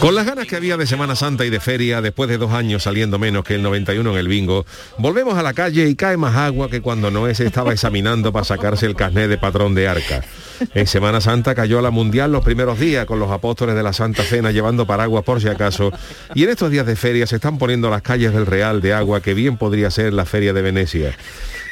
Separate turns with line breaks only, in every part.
Con las ganas que había de Semana Santa y de feria, después de dos años saliendo menos que el 91 en el bingo, volvemos a la calle y cae más agua que cuando Noé se estaba examinando para sacarse el carnet de patrón de arca. En Semana Santa cayó la Mundial los primeros días con los apóstoles de la Santa Cena llevando paraguas por si acaso. Y en estos días de feria se están poniendo las calles del Real de agua que bien podría ser la feria de Venecia.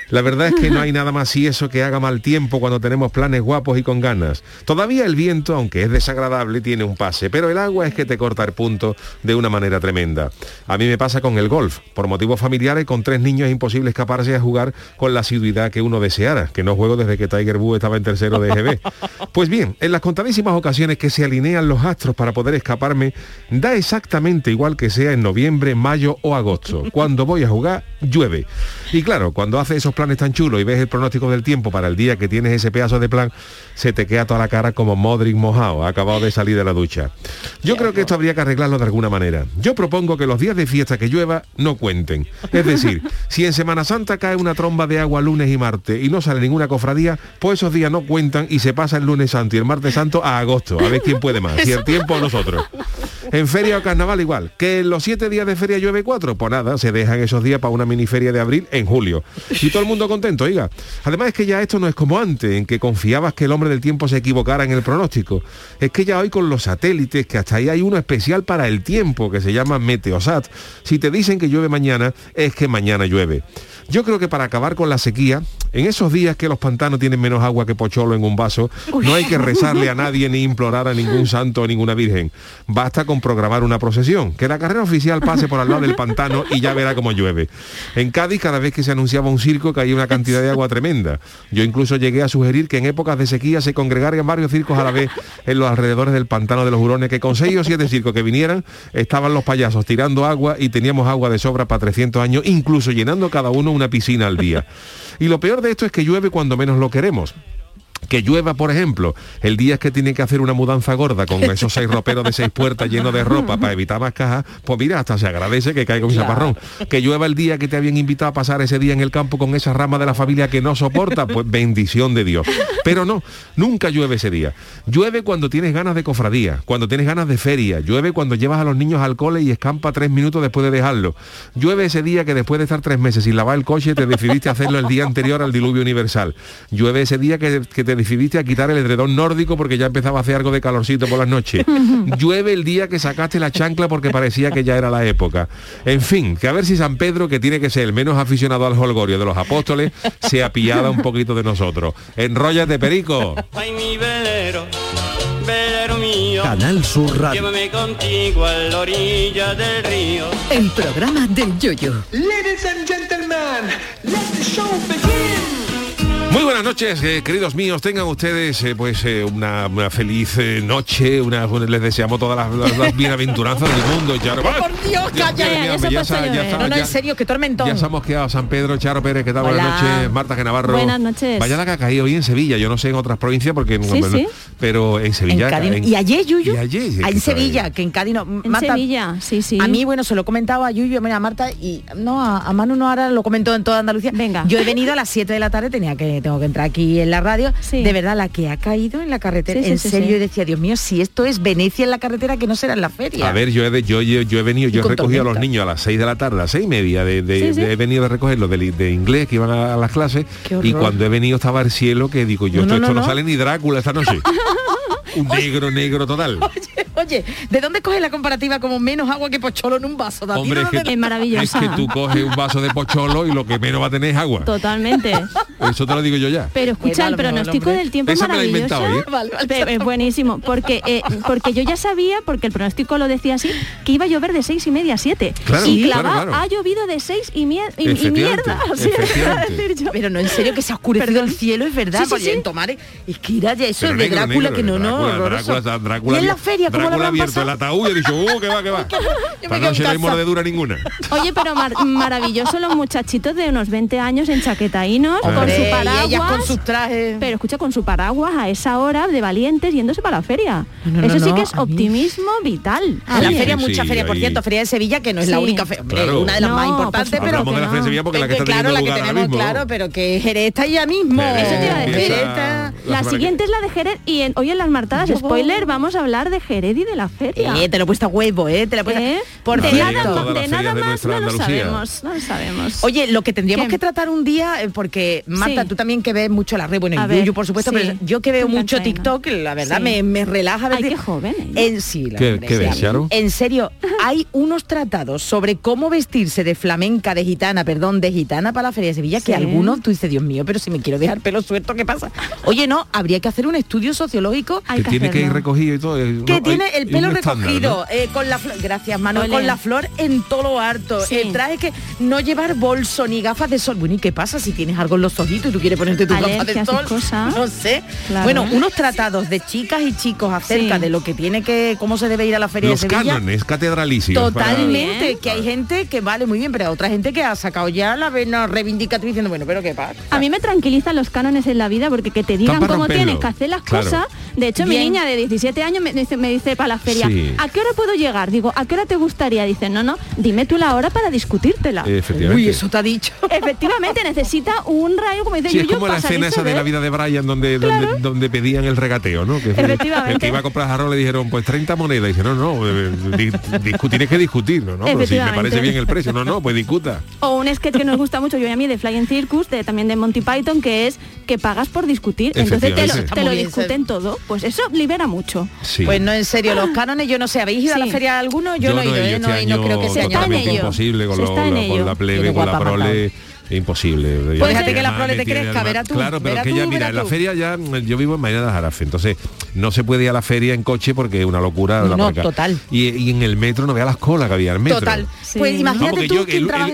La verdad es que no hay nada más y eso que haga mal tiempo cuando tenemos planes guapos y con ganas. Todavía el viento, aunque es desagradable, tiene un pase, pero el agua es que te corta el punto de una manera tremenda. A mí me pasa con el golf. Por motivos familiares, con tres niños es imposible escaparse a jugar con la asiduidad que uno deseara, que no juego desde que Tiger Woods estaba en tercero de GB. Pues bien, en las contadísimas ocasiones que se alinean los astros para poder escaparme, da exactamente igual que sea en noviembre, mayo o agosto. Cuando voy a jugar, llueve. Y claro, cuando hace esos planes tan chulos y ves el pronóstico del tiempo para el día que tienes ese pedazo de plan, se te queda toda la cara como Modric mojado, acabado de salir de la ducha. Yo creo que esto habría que arreglarlo de alguna manera. Yo propongo que los días de fiesta que llueva no cuenten. Es decir, si en Semana Santa cae una tromba de agua lunes y martes y no sale ninguna cofradía, pues esos días no cuentan y se pasa el lunes santo y el martes santo a agosto. A ver quién puede más, si el tiempo o nosotros. En feria o carnaval igual. Que en los siete días de feria llueve cuatro, pues nada, se dejan esos días para una miniferia de abril en julio. Y todo el mundo contento, oiga. Además es que ya esto no es como antes, en que confiabas que el hombre del tiempo se equivocara en el pronóstico. Es que ya hoy con los satélites, que hasta ahí hay uno especial para el tiempo, que se llama Meteosat, si te dicen que llueve mañana, es que mañana llueve. Yo creo que para acabar con la sequía, en esos días que los pantanos tienen menos agua que pocholo en un vaso, no hay que rezarle a nadie ni implorar a ningún santo o ninguna virgen. Basta con programar una procesión, que la carrera oficial pase por al lado del pantano y ya verá cómo llueve. En Cádiz, cada vez que se anunciaba un circo, caía una cantidad de agua tremenda. Yo incluso llegué a sugerir que en épocas de sequía se congregarían varios circos a la vez en los alrededores del pantano de los hurones, que con seis o siete circos que vinieran, estaban los payasos tirando agua y teníamos agua de sobra para 300 años, incluso llenando cada uno una piscina al día. Y lo peor de esto es que llueve cuando menos lo queremos que llueva, por ejemplo, el día que tiene que hacer una mudanza gorda con esos seis roperos de seis puertas llenos de ropa para evitar más cajas, pues mira, hasta se agradece que caiga un chaparrón. Que llueva el día que te habían invitado a pasar ese día en el campo con esa rama de la familia que no soporta, pues bendición de Dios. Pero no, nunca llueve ese día. Llueve cuando tienes ganas de cofradía, cuando tienes ganas de feria, llueve cuando llevas a los niños al cole y escampa tres minutos después de dejarlo. Llueve ese día que después de estar tres meses sin lavar el coche te decidiste hacerlo el día anterior al diluvio universal. Llueve ese día que, que te decidiste a quitar el edredón nórdico porque ya empezaba a hacer algo de calorcito por las noches. Llueve el día que sacaste la chancla porque parecía que ya era la época. En fin, que a ver si San Pedro, que tiene que ser el menos aficionado al holgorio de los apóstoles, se apiada un poquito de nosotros. Enróllate, perico.
Ay, mi velero, velero mío.
Canal Sur Radio.
Llévame contigo a la orilla del río.
El programa del Yoyo.
Ladies and gentlemen, let the show begin.
Muy buenas noches, eh, queridos míos. Tengan ustedes eh, pues eh, una, una feliz eh, noche. Una, les deseamos todas las, las- las bienaventuranzas del mundo. Charo.
Por Dios,
Ya,
calla. No, no,
ya-
en serio, qué tormentón.
Ya se ha mosqueado San Pedro, Charo Pérez, ¿qué tal? Buenas
Hola.
noches. Marta Genavarro.
Buenas noches.
Vaya la que ha caído hoy en Sevilla. Yo no sé en otras provincias porque...
Sí,
bueno,
sí.
Pero en
En
Sevilla...
Cádiz-
en-
y ayer, Yuyu,
Y ayer, sí,
ah,
que
en Sevilla,
ahí.
que en Cádiz no.
En
Marta,
Sevilla, sí, sí.
A mí, bueno, se lo he comentado a Yuyu, mira, a Marta, y no, a, a Manu no, ahora lo comentó en toda Andalucía.
Venga.
Yo he venido a las 7 de la tarde, tenía que, tengo que entrar aquí en la radio.
Sí.
De verdad, la que ha caído en la carretera,
Sí,
en
sí,
serio, yo decía, Dios mío, si esto es Venecia en la carretera, que no será en la feria.
A ver, yo he, yo, yo- yo he venido, yo he recogido a los niños a las 6 de la tarde, a las seis y media, de, de-
Sí, sí.
de- he venido de recogerlos de, inglés que iban a, a las clases y cuando he venido estaba el cielo que digo, yo
No,
esto,
no,
esto
no,
sale ni Drácula esta noche. Un negro, negro total.
Oye, ¿de dónde coge la comparativa como menos agua que pocholo en un vaso? David?
Hombre, es
¿De
que,
Es maravillosa.
es que tú coges un vaso de pocholo y lo que menos va a tener es agua.
Totalmente.
Eso te lo digo yo ya.
Pero escucha,
Bueno, a
el pronóstico del tiempo es maravilloso.
inventado, ¿eh?
Vale, vale.
Pe- Es buenísimo, porque eh, porque yo ya sabía, porque el pronóstico lo decía así, que iba a llover de seis y media a siete.
Claro,
y
claro,
ha llovido de seis y, mie- y- y
Efectivamente,
mierda. Yo.
Pero no, en serio, que se ha oscurecido el cielo, es verdad.
Sí, sí, sí.
en Tomares, es que ir allá, eso
Pero
es de
negro,
Drácula,
negro,
que no, no,
Drácula,
y en la feria, ¿cómo
Drácula abierto el ataúd y he dicho, uh, que va, que va.
en
no hay mordedura ninguna.
Oye, pero mar- maravilloso los muchachitos de unos 20 años en chaquetaínos, con
Hombre, y ellas con sus trajes.
Pero escucha, con su paraguas a esa hora de valientes yéndose para la feria.
No, no,
Eso sí
no,
que es
mí-
optimismo vital.
A la
Sí,
feria,
sí,
mucha
sí,
feria, por
ahí-
cierto, Feria de Sevilla, que no es la única feria,
Claro.
una de las
No,
más
por
importantes, pero
Hablamos de la
no.
Feria de Sevilla porque es la que
Es
está
claro, la que tenemos, claro, pero que Jerez está ya mismo.
Jerez
Eso te iba a decir.
Jerez
empieza
está-
la
siguiente
que-
es la de Jerez y en- hoy en las martadas,
Yo-
spoiler, vamos a hablar de Jerez y de la feria.
Eh, te lo he puesto a huevo, eh, te lo he puesto.
¿Eh?
Por
de nada, de
de
más no lo sabemos, no lo sabemos.
Oye, lo que tendríamos
¿Qué?
que tratar un día, eh, porque Marta,
Sí.
tú también que ves mucho la red, bueno,
A
y Yuyu, por supuesto,
sí.
pero yo que veo mucho TikTok, la verdad
Sí.
me, me relaja. ver-
Ay, qué joven, ¿eh?
En sí, la
¿Qué- ves?
En serio, hay unos tratados sobre cómo vestirse de flamenca, de gitana, perdón, de gitana para la Feria de Sevilla, que algunos, tú dices, Dios mío, pero si me quiero dejar pelo suelto, ¿qué pasa? Oye, no, habría que hacer un estudio sociológico
Hay
que tiene que ir recogido y todo. eh,
que
no,
tiene el pelo
estándar,
recogido,
¿no?
eh, con la flor, gracias Manuel, con la flor en todo lo harto,
Sí.
el traje que no llevar bolso ni gafas de sol. Bueno, ¿y qué pasa si tienes algo en los ojitos y tú quieres ponerte tus gafas de sol?
cosas.
No sé.
Claro.
Bueno, unos tratados de chicas y chicos acerca
Sí.
de lo que tiene que, cómo se debe ir a la feria
Los
de Sevilla.
cánones catedralicios.
Totalmente, que hay gente que vale muy bien, pero hay otra gente que ha sacado ya la vena reivindicativa diciendo, bueno, pero qué pasa.
A mí me tranquilizan los cánones en la vida porque que te digan
romperlo.
tienes que hacer las
Claro.
cosas. De hecho, mi niña de 17 años me dice, me dice para la feria,
Sí.
¿a qué hora puedo llegar? Digo, ¿a qué hora te gustaría? Dice, no, no, dime tú la hora para discutírtela.
Efectivamente.
Uy, eso te ha dicho.
Efectivamente, necesita un rayo, como dice
Sí, es
Yuyu,
como la escena esa de la vida de Brian donde, donde, donde pedían el regateo, ¿no? Que
Efectivamente.
El que iba a comprar jarrón le dijeron, pues 30 monedas. Y dice, no, no, eh, di- discu- tienes que discutir, ¿no? no pero si me parece bien el precio. No, no, pues discuta.
O un sketch que nos gusta mucho, yo y a mí, de Flying Circus, de, también de Monty Python, que es que pagas por discutir. Entonces te lo, te lo discuten todo. Pues eso libera mucho.
Sí.
Pues no, en serio, los cánones, yo no sé, ¿habéis ido a la
Sí.
feria alguno? Yo, no he ido, ¿eh?
este
y no creo que sea
imposible con, lo-
está en
la, con la plebe, con la prole. Imposible.
Pues
Ya
déjate que la prole te crezca, verás tú,
Claro, pero que ya, mira, en la feria ya, yo vivo en Mañana de Jarafe, entonces no se puede ir a la feria en coche porque es una locura.
No, no, total.
Y, y en el metro no vea las colas que había en el metro.
Total.
Sí.
Pues
No,
No,
imagínate
porque
tú
yo,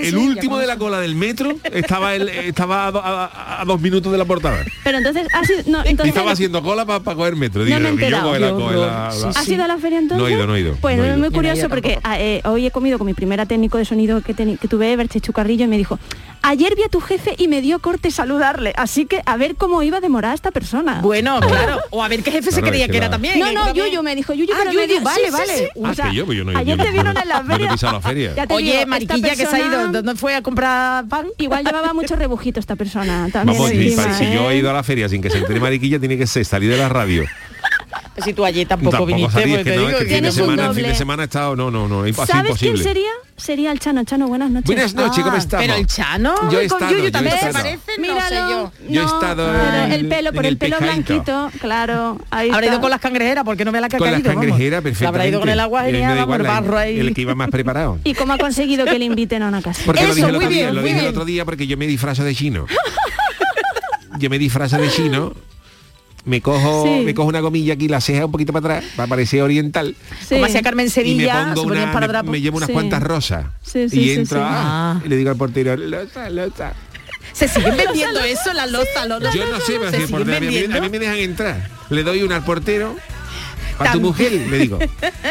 el, último de la cola del metro estaba el- estaba a, do- a- a dos minutos de la portada.
Pero entonces, ha sido, no,
Y
entonces
estaba haciendo cola para coger metro. Digo,
No me he
y yo coge la- coge la-
Sí,
la-
¿Has ido a la feria entonces?
No he ido, no he ido,
Pues
no he
es muy
no
curioso porque ah, eh, hoy he comido con mi primera técnico de sonido que, que tuve, Berchechu Carrillo, y me dijo, ayer vi a tu jefe y me dio corte saludarle, así que a ver cómo iba a demorar esta persona.
Bueno, claro. O a ver qué jefe se
Claro,
creía
que
que era también.
no, no, Yuyu me dijo, Yuyu,
Ah,
pero me dio-
vale,
sí,
vale.
sí.
Ah,
O sea,
que yo, yo no he-
ayer
yo
te vieron en la
no
feria.
pisado la feria.
Ya te
Oye,
digo,
Mariquilla, que se ha ido, ¿dónde fue a comprar pan?
Igual llevaba mucho rebujito esta persona. También
Vamos, pa- si yo
¿eh?
he ido a la feria sin que se entere mariquilla, tiene que ser salir de la radio.
Si tú allí tampoco, viniste,
salí,
pues te
no,
digo
es que
que
el fin de
Tienes un
semana, el fin de semana he estado, no, no, no, así
¿Sabes quién
imposible.
sería? Sería el Chano. Chano, buenas noches.
Buenas noches, ¿cómo
Ah,
estamos?
Pero el Chano
Yo he estado, yo
también se
estado.
parece, no sé
Míralo.
yo.
Yo he estado en-
el pelo, por el
el
pelo blanquito, claro. Ahí
Habrá
está.
ido con las cangrejeras porque no ve la que ha
Con las
caído,
cangrejeras, perfectamente.
Habrá ido con el agua
me
genial, el barro ahí.
El que iba más preparado.
¿Y cómo ha conseguido que le inviten a una casa?
Porque lo dije, el
muy
otro, día,
bien,
lo
muy
dije el
bien.
otro día porque yo me disfrazo de chino. yo me disfrazo de chino, me cojo,
Sí.
me cojo una gomilla aquí, la ceja un poquito para atrás, para parecer oriental.
Sí.
Como hacía Carmen
Y me
Sevilla,
pongo
se ponían
una,
para
me,
trapo.
me llevo unas
Sí.
cuantas rosas.
Sí, sí,
y
sí,
entro
sí.
ah,
Ah.
y le digo al portero, loza, loza.
Se siguen vendiendo eso, la loza, loza.
Yo no sé, pero a mí me dejan entrar. Le doy una al portero. A tu mujer, le digo.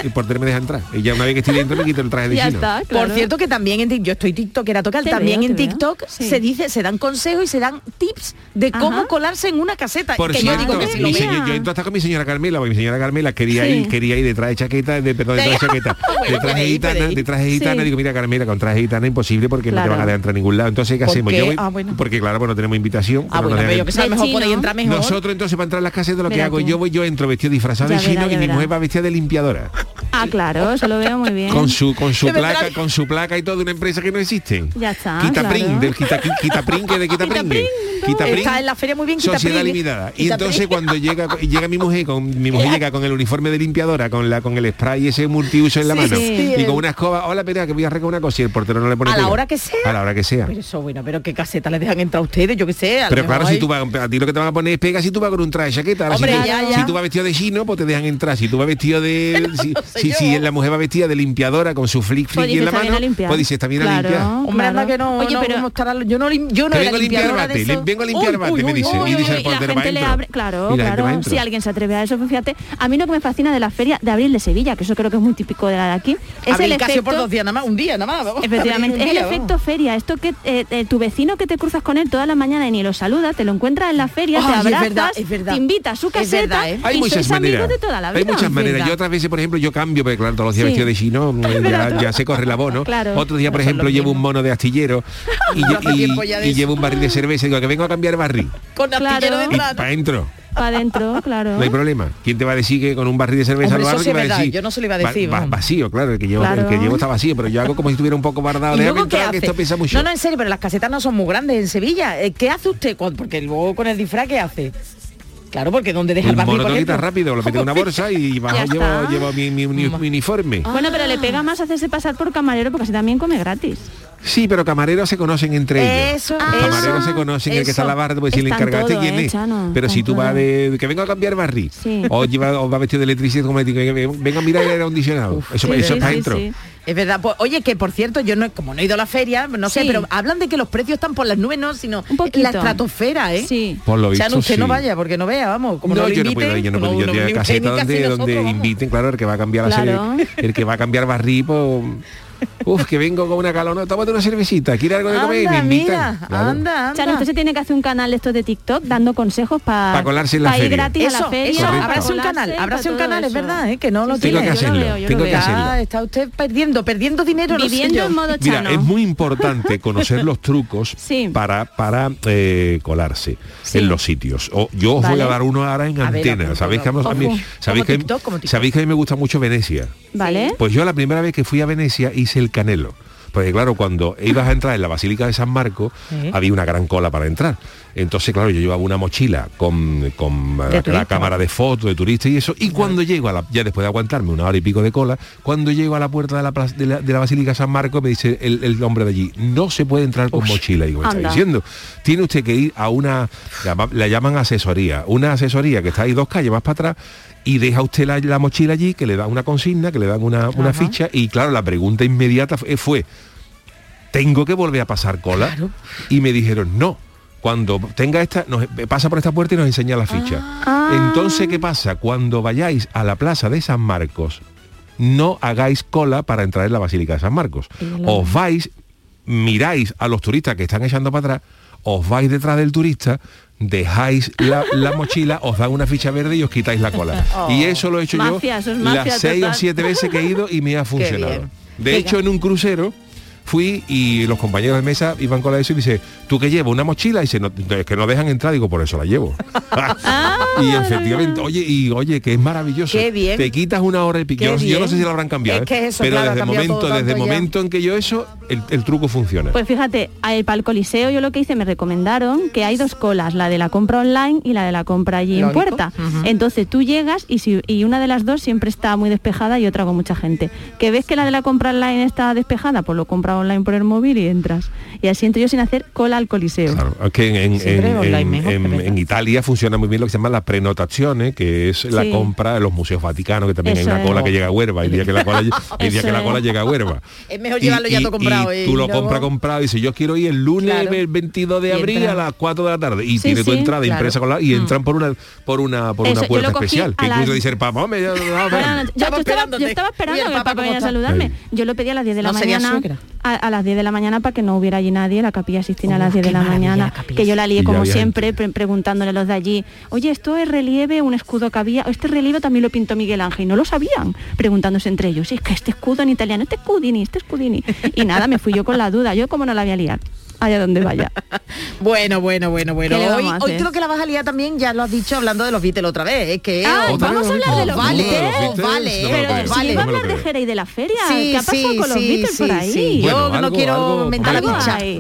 Y el portero me deja entrar. Y ya una vez que estoy dentro me quito el traje de
Ya
chino.
está, claro.
Por cierto que también en Tik- yo estoy TikTokera total,
Te
también
veo,
en. TikTok
Sí.
se dice, se dan consejos y se dan tips de cómo
Ajá.
colarse en una caseta.
Por
que
cierto,
yo digo que
mi señor- yo entro hasta con mi señora Carmela, porque mi señora Carmela quería
Sí.
ir, quería ir detrás de chaqueta, de, perdón, detrás de chaqueta,
Bueno,
de traje gitana, de traje gitana,
Sí.
digo, mira Carmela, con traje gitana imposible porque no te van a dejar entrar a ningún lado. Entonces, ¿qué
¿Por
hacemos? Yo voy-
Ah, bueno.
porque claro, pues no tenemos invitación.
Ah, bueno, yo que mejor por ahí entra mejor.
Nosotros entonces para entrar a las de lo que hago, yo voy, yo entro vestido disfrazado de chino y mi mujer va vestida de limpiadora.
Ah, claro, eso lo veo muy bien.
Con su, con su placa, con su placa y todo de una empresa que no existe.
Ya está,
Quitaprin,
claro.
del quita, Quitaprin, que de Quitaprin. Quitaprin.
Está en la feria muy bien Quitaprin.
Sociedad limitada. Y
Quitaprin.
entonces cuando llega llega mi mujer, con mi mujer llega con el uniforme de limpiadora, con la con el spray ese multiuso en la
Sí,
mano
sí.
y con una escoba, hola, espera, que voy a recoger una cosa y el portero no le pone
A la
pega.
hora que sea.
A la hora que sea.
Pero eso, bueno, pero qué caseta les dejan entrar a ustedes, yo qué sé.
Pero claro, si tú vas, a ti lo que te van a poner es pega si tú vas con un traje de chaqueta. Ahora,
Hombre,
si, tú,
ya.
si tú vas vestido de chino, pues te dejan entrar. Si tú vas vestido de... si,
No sé
si, si la mujer va vestida de limpiadora con su flick
Pues
flick en
dice,
la mano, pues dice, está bien a
Claro.
limpiar.
Hombre,
Claro.
anda que no,
Oye,
no,
pero-
¿cómo estará? yo no, yo no era
vengo a limpiar bate, vengo a limpiar
Uy,
bate,
uy,
me
uy,
dice.
uy,
Y dice el portero, va
abre, claro, claro. Si alguien se atreve a eso, pues fíjate, a mí lo que me fascina de la feria de abril de Sevilla, que eso creo que es muy típico de la de aquí, es el efecto
por dos días nada más, un día nada más.
Efectivamente, es el efecto feria, esto que eh, eh, tu vecino que te cruzas con él toda la mañana y ni lo saluda, te lo encuentras en la feria, te abrazas, te invita a su caseta
¿eh?
Hay
y sois amigos de toda la vida.
Hay muchas maneras. Yo otras veces, por ejemplo, yo cambio, porque claro, todos los días
Sí.
vestido de chino, ya, ya se corre la voz, ¿no?
Claro.
Otro día, por
No
ejemplo, llevo un mono de astillero y,
de
llevo un barril de cerveza y digo que vengo a cambiar barril.
Con
Claro.
astillero
Y
detrás.
para adentro.
Para adentro, claro.
No hay problema. ¿Quién te va a decir que con un barril de cerveza
Hombre,
va a decir?
yo no se lo iba a decir,
va- vacío, claro, el que llevo,
Claro.
el que llevo está vacío, pero yo hago como si estuviera un poco bardado.
¿Y
Déjame
luego qué
entrar, que esto pesa mucho.
No, no, en serio, pero las casetas no son muy grandes en Sevilla. Eh, ¿Qué hace usted? Porque luego con el disfraz, ¿qué hace? Claro, porque donde deja el barril,
rápido, lo en una bolsa y bajo llevo, llevo mi, mi- mi- mi uniforme.
Bueno, pero le pega más hacerse pasar por camarero porque así también come gratis.
Sí, pero camareros se conocen entre ellos.
Eso,
Los
eso,
camareros se conocen, el que está en la
eso.
barra, te puede decir el
Están
encargado, ¿este
todo,
quién
eh,
es?
Chano,
Pero si tú vas de que vengo a cambiar barril,
Sí.
o lleva o va vestido de electricidad, como le digo, que venga a mirar el aire acondicionado. eso
Sí,
eso
sí,
es para
sí,
adentro.
sí.
Es verdad, pues, oye, que por cierto, yo no, como no he ido a la feria, no sé,
Sí.
pero hablan de que los precios están por las nubes, no, sino
Un poquito.
la estratosfera, ¿eh?
Sí.
Por lo
O sea,
visto,
usted no vaya, porque no vea, vamos. Como
no,
lo
yo no
inviten,
puedo ir, yo no puedo. Yo tengo caseta donde, donde
nosotros, vamos.
inviten, claro, el que va a cambiar la serie, el que va a cambiar barril, pues Uf, que vengo con una calona, tómate una cervecita, ¿quiere algo de comer? Y me
Anda,
invitan.
mira,
Claro.
anda, anda.
Chano, usted se tiene que hacer un canal de estos de TikTok dando consejos para
Pa colarse en la
ir
feria.
gratis a la feria.
eso, ábrase un canal, ábrase un canal, es verdad, ¿eh? que no lo
Sí,
Tengo
tiene.
que
yo lo
hacerlo,
veo, yo lo
tengo que
veo.
hacerlo.
Ah, está usted perdiendo, perdiendo dinero,
Viviendo en modo
Mira,
chano.
es muy importante conocer los trucos
Sí.
para, para eh, colarse
Sí.
en los sitios. O, yo os voy a dar uno ahora en
A
antena. ¿Sabéis que, a mí-
ojo.
sabéis,
Como
que,
TikTok, como TikTok.
sabéis que a mí me gusta mucho Venecia?
¿Vale?
Pues yo la primera vez que fui a Venecia hice el canelo. Porque claro, cuando ibas a entrar en la Basílica de San Marco,
Sí.
había una gran cola para entrar. Entonces, claro, yo llevaba una mochila con, con la, cámara de fotos de turista y eso. Y cuando llego a la, ya después de aguantarme una hora y pico de cola, cuando llego a la puerta de la, de la, de la Basílica de San Marco, me dice el, el hombre de allí, no se puede entrar con mochila. Y ¿me está diciendo? Tiene usted que ir a una, la llaman asesoría, una asesoría que está ahí dos calles más para atrás y deja usted la, la mochila allí, que le dan una consigna, que le dan una, una ficha y claro, la pregunta inmediata fue, fue, ¿tengo que volver a pasar cola?
Claro.
Y me dijeron, no. Cuando tenga esta, nos, pasa por esta puerta y nos enseña la ficha.
Ah.
Entonces, ¿qué pasa? Cuando vayáis a la plaza de San Marcos, no hagáis cola para entrar en la Basílica de San Marcos. Os vais, miráis a los turistas que están echando para atrás, os vais detrás del turista, dejáis la, la mochila, os dan una ficha verde y os quitáis la cola. Y eso lo he hecho
Mafia,
yo
es
las seis o siete veces que he ido y me ha funcionado. De hecho, en un crucero fui y los compañeros de mesa iban con la eso y dice, ¿tú qué llevas? ¿Una mochila? Y dice, no, es que no dejan entrar, digo, por eso la llevo. y efectivamente, oye, y oye, que es maravilloso.
Qué bien.
Te quitas una hora y pico.
Qué
Yo, yo no sé si lo habrán cambiado.
Es
¿eh?
que eso,
pero
claro,
desde el momento, desde el momento en que yo eso, el, el truco funciona.
Pues fíjate, para el Coliseo yo lo que hice, me recomendaron que hay dos colas, la de la compra online y la de la compra allí en puerta. Entonces tú llegas y, si, y una de las dos siempre está muy despejada y otra con mucha gente. Que ves que la de la compra online está despejada, pues lo compra online por el móvil y entras. Y así entro yo sin hacer cola al Coliseo.
Claro, es que en,
mejor,
Italia funciona muy bien lo que se llama la prenotazione, que es la
Sí.
compra de los museos vaticanos, que también
Eso
hay una
es.
cola que llega a Huerva, hay día que la cola, hay día que la cola llega a Huerva.
Es mejor llevarlo ya todo comprado,
y
¿eh?
tú
Y
lo
luego-
compras comprado y dices, yo quiero ir el lunes
Claro.
el 22 de
Y
abril a las 4 de la tarde. Y
Sí,
tiene tu
sí,
entrada
claro.
impresa con la, y entran por una por una por
Eso,
una puerta especial. Que incluso
las-
dice el Papa, "Hombre,
yo, estaba, yo esperando
el
que el
Papa,
viniera a saludarme. Yo lo pedí a las 10 de la mañana. A, a las 10 de la mañana para que no hubiera allí nadie, la capilla Sistina a las 10 de la mañana. Que yo la lié como
había
siempre, pre- preguntándole a los de allí, oye, esto es relieve, un escudo que había, este relieve también lo pintó Miguel Ángel, y no lo sabían, preguntándose entre ellos, "Sí, es que este escudo en italiano, este scudini, este scudini. Y nada, me fui yo con la duda, yo como no la voy a liar. Allá donde vaya.
Bueno, bueno, bueno, bueno.
¿Qué le
Hoy, creo que la vas a liar también, ya lo has dicho hablando de los Beatles otra vez. Es que
Ah,
os-
vamos a hablar de los
os
Beatles.
vale,
a hablar de. Jerez y de la feria,
Sí,
¿qué ha pasado
sí,
con los
sí,
Beatles por ahí?
sí. Yo
Bueno,
no
algo-
quiero mentar la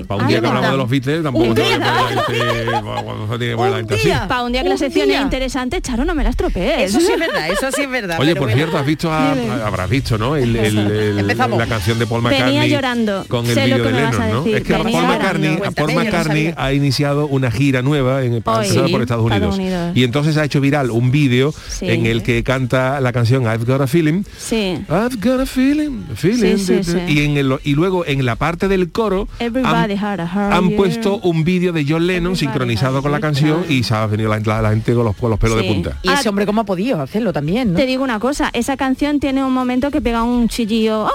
Para un día que hablamos de los Beatles, tampoco.
Para un día que la sección
día.
es interesante, Charo, no me la estropees.
Eso sí es verdad, eso sí es verdad.
Oye, por cierto, has visto, habrás visto, ¿no? La canción de Paul
Venía
McCartney
llorando.
con el vídeo de Lennon, ¿no? Es que Paul
llorando.
McCartney, Paul
no
McCartney ha iniciado una gira nueva en,
Hoy.
empezada por
Sí,
Estados
Estados
Unidos. Y entonces ha hecho viral un vídeo
Sí.
en el que canta la canción I've Got a Feeling.
Sí.
I've got a feeling, feeling.
Sí, sí, sí.
Y, en el- y luego en la parte del coro
Everybody
han,
a
han puesto un vídeo de John Lennon
Everybody
sincronizado con la canción y se ha venido la, la- la gente con los, con los pelos
Sí.
de punta.
Y ese hombre cómo ha podido hacerlo también, ¿no?
Te digo una cosa, esa canción tiene un momento que pega un chillillo. "Oh,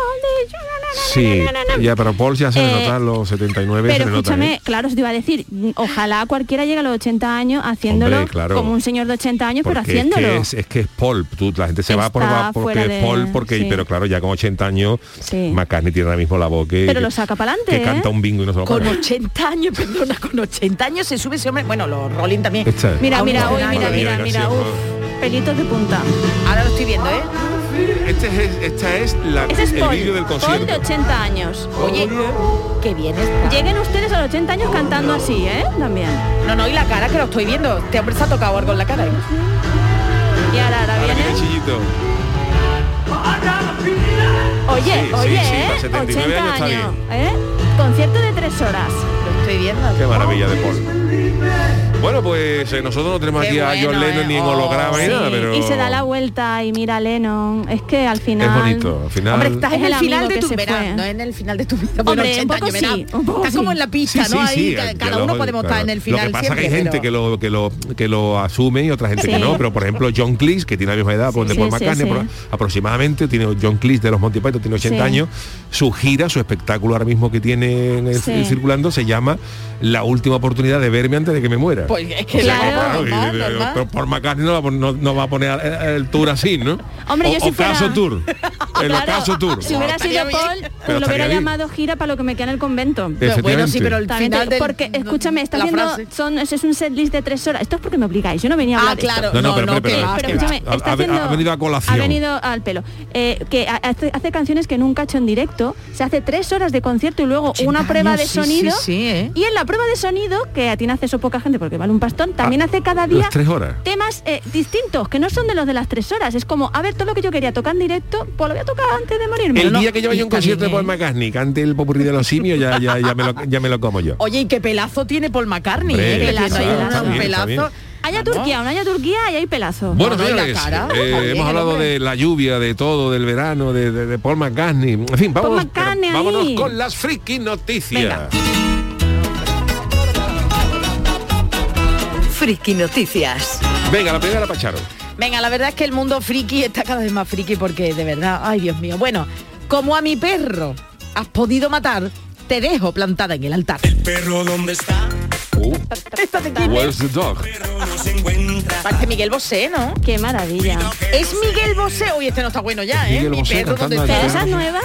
Sí, ya, pero Paul ya se
Eh,
nota a los 79, se
Pero escúchame,
¿eh?
claro, te iba a decir, ojalá cualquiera llegue a los 80 años haciéndolo
Hombre, claro.
como un señor de 80 años, pero haciéndolo.
Es que es, es que es Paul, tú, la gente se va por
Está
va porque es Paul, porque,
sí.
pero claro, ya con 80 años,
Sí.
McCartney tiene ahora mismo la voz que,
Pero lo saca pa'lante,
que
¿eh?
canta un bingo y no se lo
Con
para.
80 años, perdona, con 80 años se sube ese hombre. Bueno, los Rolling también.
Mira, mira, uy,
escenario.
mira, mira, mira, uf, pelitos de punta.
Ahora lo estoy viendo, ¿eh?
Este es, esta es la,
Ese es
el
Paul,
vídeo del
Paul
concierto.
de 80 años.
Oye, qué bien está.
Lleguen ustedes a los 80 años cantando así, ¿eh? También.
No, no, y la cara que lo estoy viendo. Este hombre se ha tocado algo en la cara. ¿eh?
Y ahora, ahora
Ahora
viene.
chillito.
Oye,
Sí,
oye,
sí,
¿eh?
para 79
80
años está
años, ¿eh? Concierto de tres horas.
Lo estoy viendo.
Qué maravilla de Paul. Bueno, pues eh, nosotros no tenemos
Qué
aquí a
bueno,
John Lennon
¿eh?
ni en holograma ni
Sí,
nada, pero
Y se da la vuelta y mira a Lennon. Es que al final.
es bonito. Al final
Hombre, estás
Es
en el
el
final de tu
fue.
no en el final de tu vida.
Hombre, un
80
poco
años,
sí,
verás.
un poco
Estás como en la pista,
Sí,
¿no?
sí,
Ahí
sí,
ca-
ya
cada
lo-
uno podemos estar en el final
Lo que pasa
siempre,
que hay gente
pero-
que lo que lo que lo asume y otra gente
Sí.
que no, pero por ejemplo John Cleese, que tiene la misma edad pues, de
Sí,
Paul
sí,
McCartney
sí.
apro- aproximadamente, tiene John Cleese de los Monty Python, tiene 80
Sí.
años, su gira, su espectáculo ahora mismo que tiene en el-
Sí.
circulando se llama La última oportunidad de verme antes de que me muera.
Pues es que
Claro.
y-
normal,
y-
normal.
pero Paul McCartney no, va a pon- no- no va a poner el, el tour así, ¿no?
Hombre,
o,
yo si fuera-
Tour. El
Claro,
Caso Tour.
Si hubiera sido. Paul,
Pero
lo hubiera llamado gira para lo que me queda en el convento.
Pero bueno, sí, pero el
También
final del-
porque escúchame, está
frase.
son es un setlist de tres horas. Esto es porque me obligáis. Yo no venía a hablar
Ah,
de esto.
claro.
No, no,
No,
pero,
no,
pero,
escúchame,
ha-
está
ha-
haciendo,
ha venido a colación.
Ha venido al pelo. Eh, que ha- hace, hace canciones que nunca ha hecho en directo. Se hace tres horas de concierto y luego
80
una prueba de
sí,
sonido.
sí, sí, ¿eh?
Y en la prueba de sonido, que a ti no hace eso poca gente porque vale un pastón, también hace cada día
tres horas.
temas eh, distintos, que no son de los de las tres horas. Es como, a ver, todo lo que yo quería tocar en directo, pues lo voy a tocar antes de morirme.
El
no,
día que yo vaya a un concierto de Paul. McCartney, cante el popurrí de los simios, ya, ya, ya, me lo, ya me lo como yo.
Oye, y qué pelazo tiene Paul McCartney,
Hombre,
¿eh?
Pelazo,
un
bien,
Vamos.
Turquía, no haya Turquía y hay pelazo.
Bueno, señores,
cara,
eh, hemos hablado de la lluvia, de todo, del verano, de, de- de Paul McCartney. En fin, vámonos,
McCartney
pero vámonos con las friki noticias.
Venga.
Friki Noticias.
Venga, la primera para Charo.
Venga, la verdad es que el mundo friki está cada vez más friki porque de verdad, ay Dios mío. Bueno, como a mi perro has podido matar, te dejo plantada en el altar.
Perro, ¿dónde está?
Uh,
Esta de quién es?
where's the dog?
Perro no se encuentra.
Parece Miguel Bosé, ¿no?
Qué maravilla.
Es Miguel Bosé. Uy, este no está bueno ya, ¿eh?
Miguel
Mi
Bosé
perro, ¿dónde está?
¿Pero esa es nueva?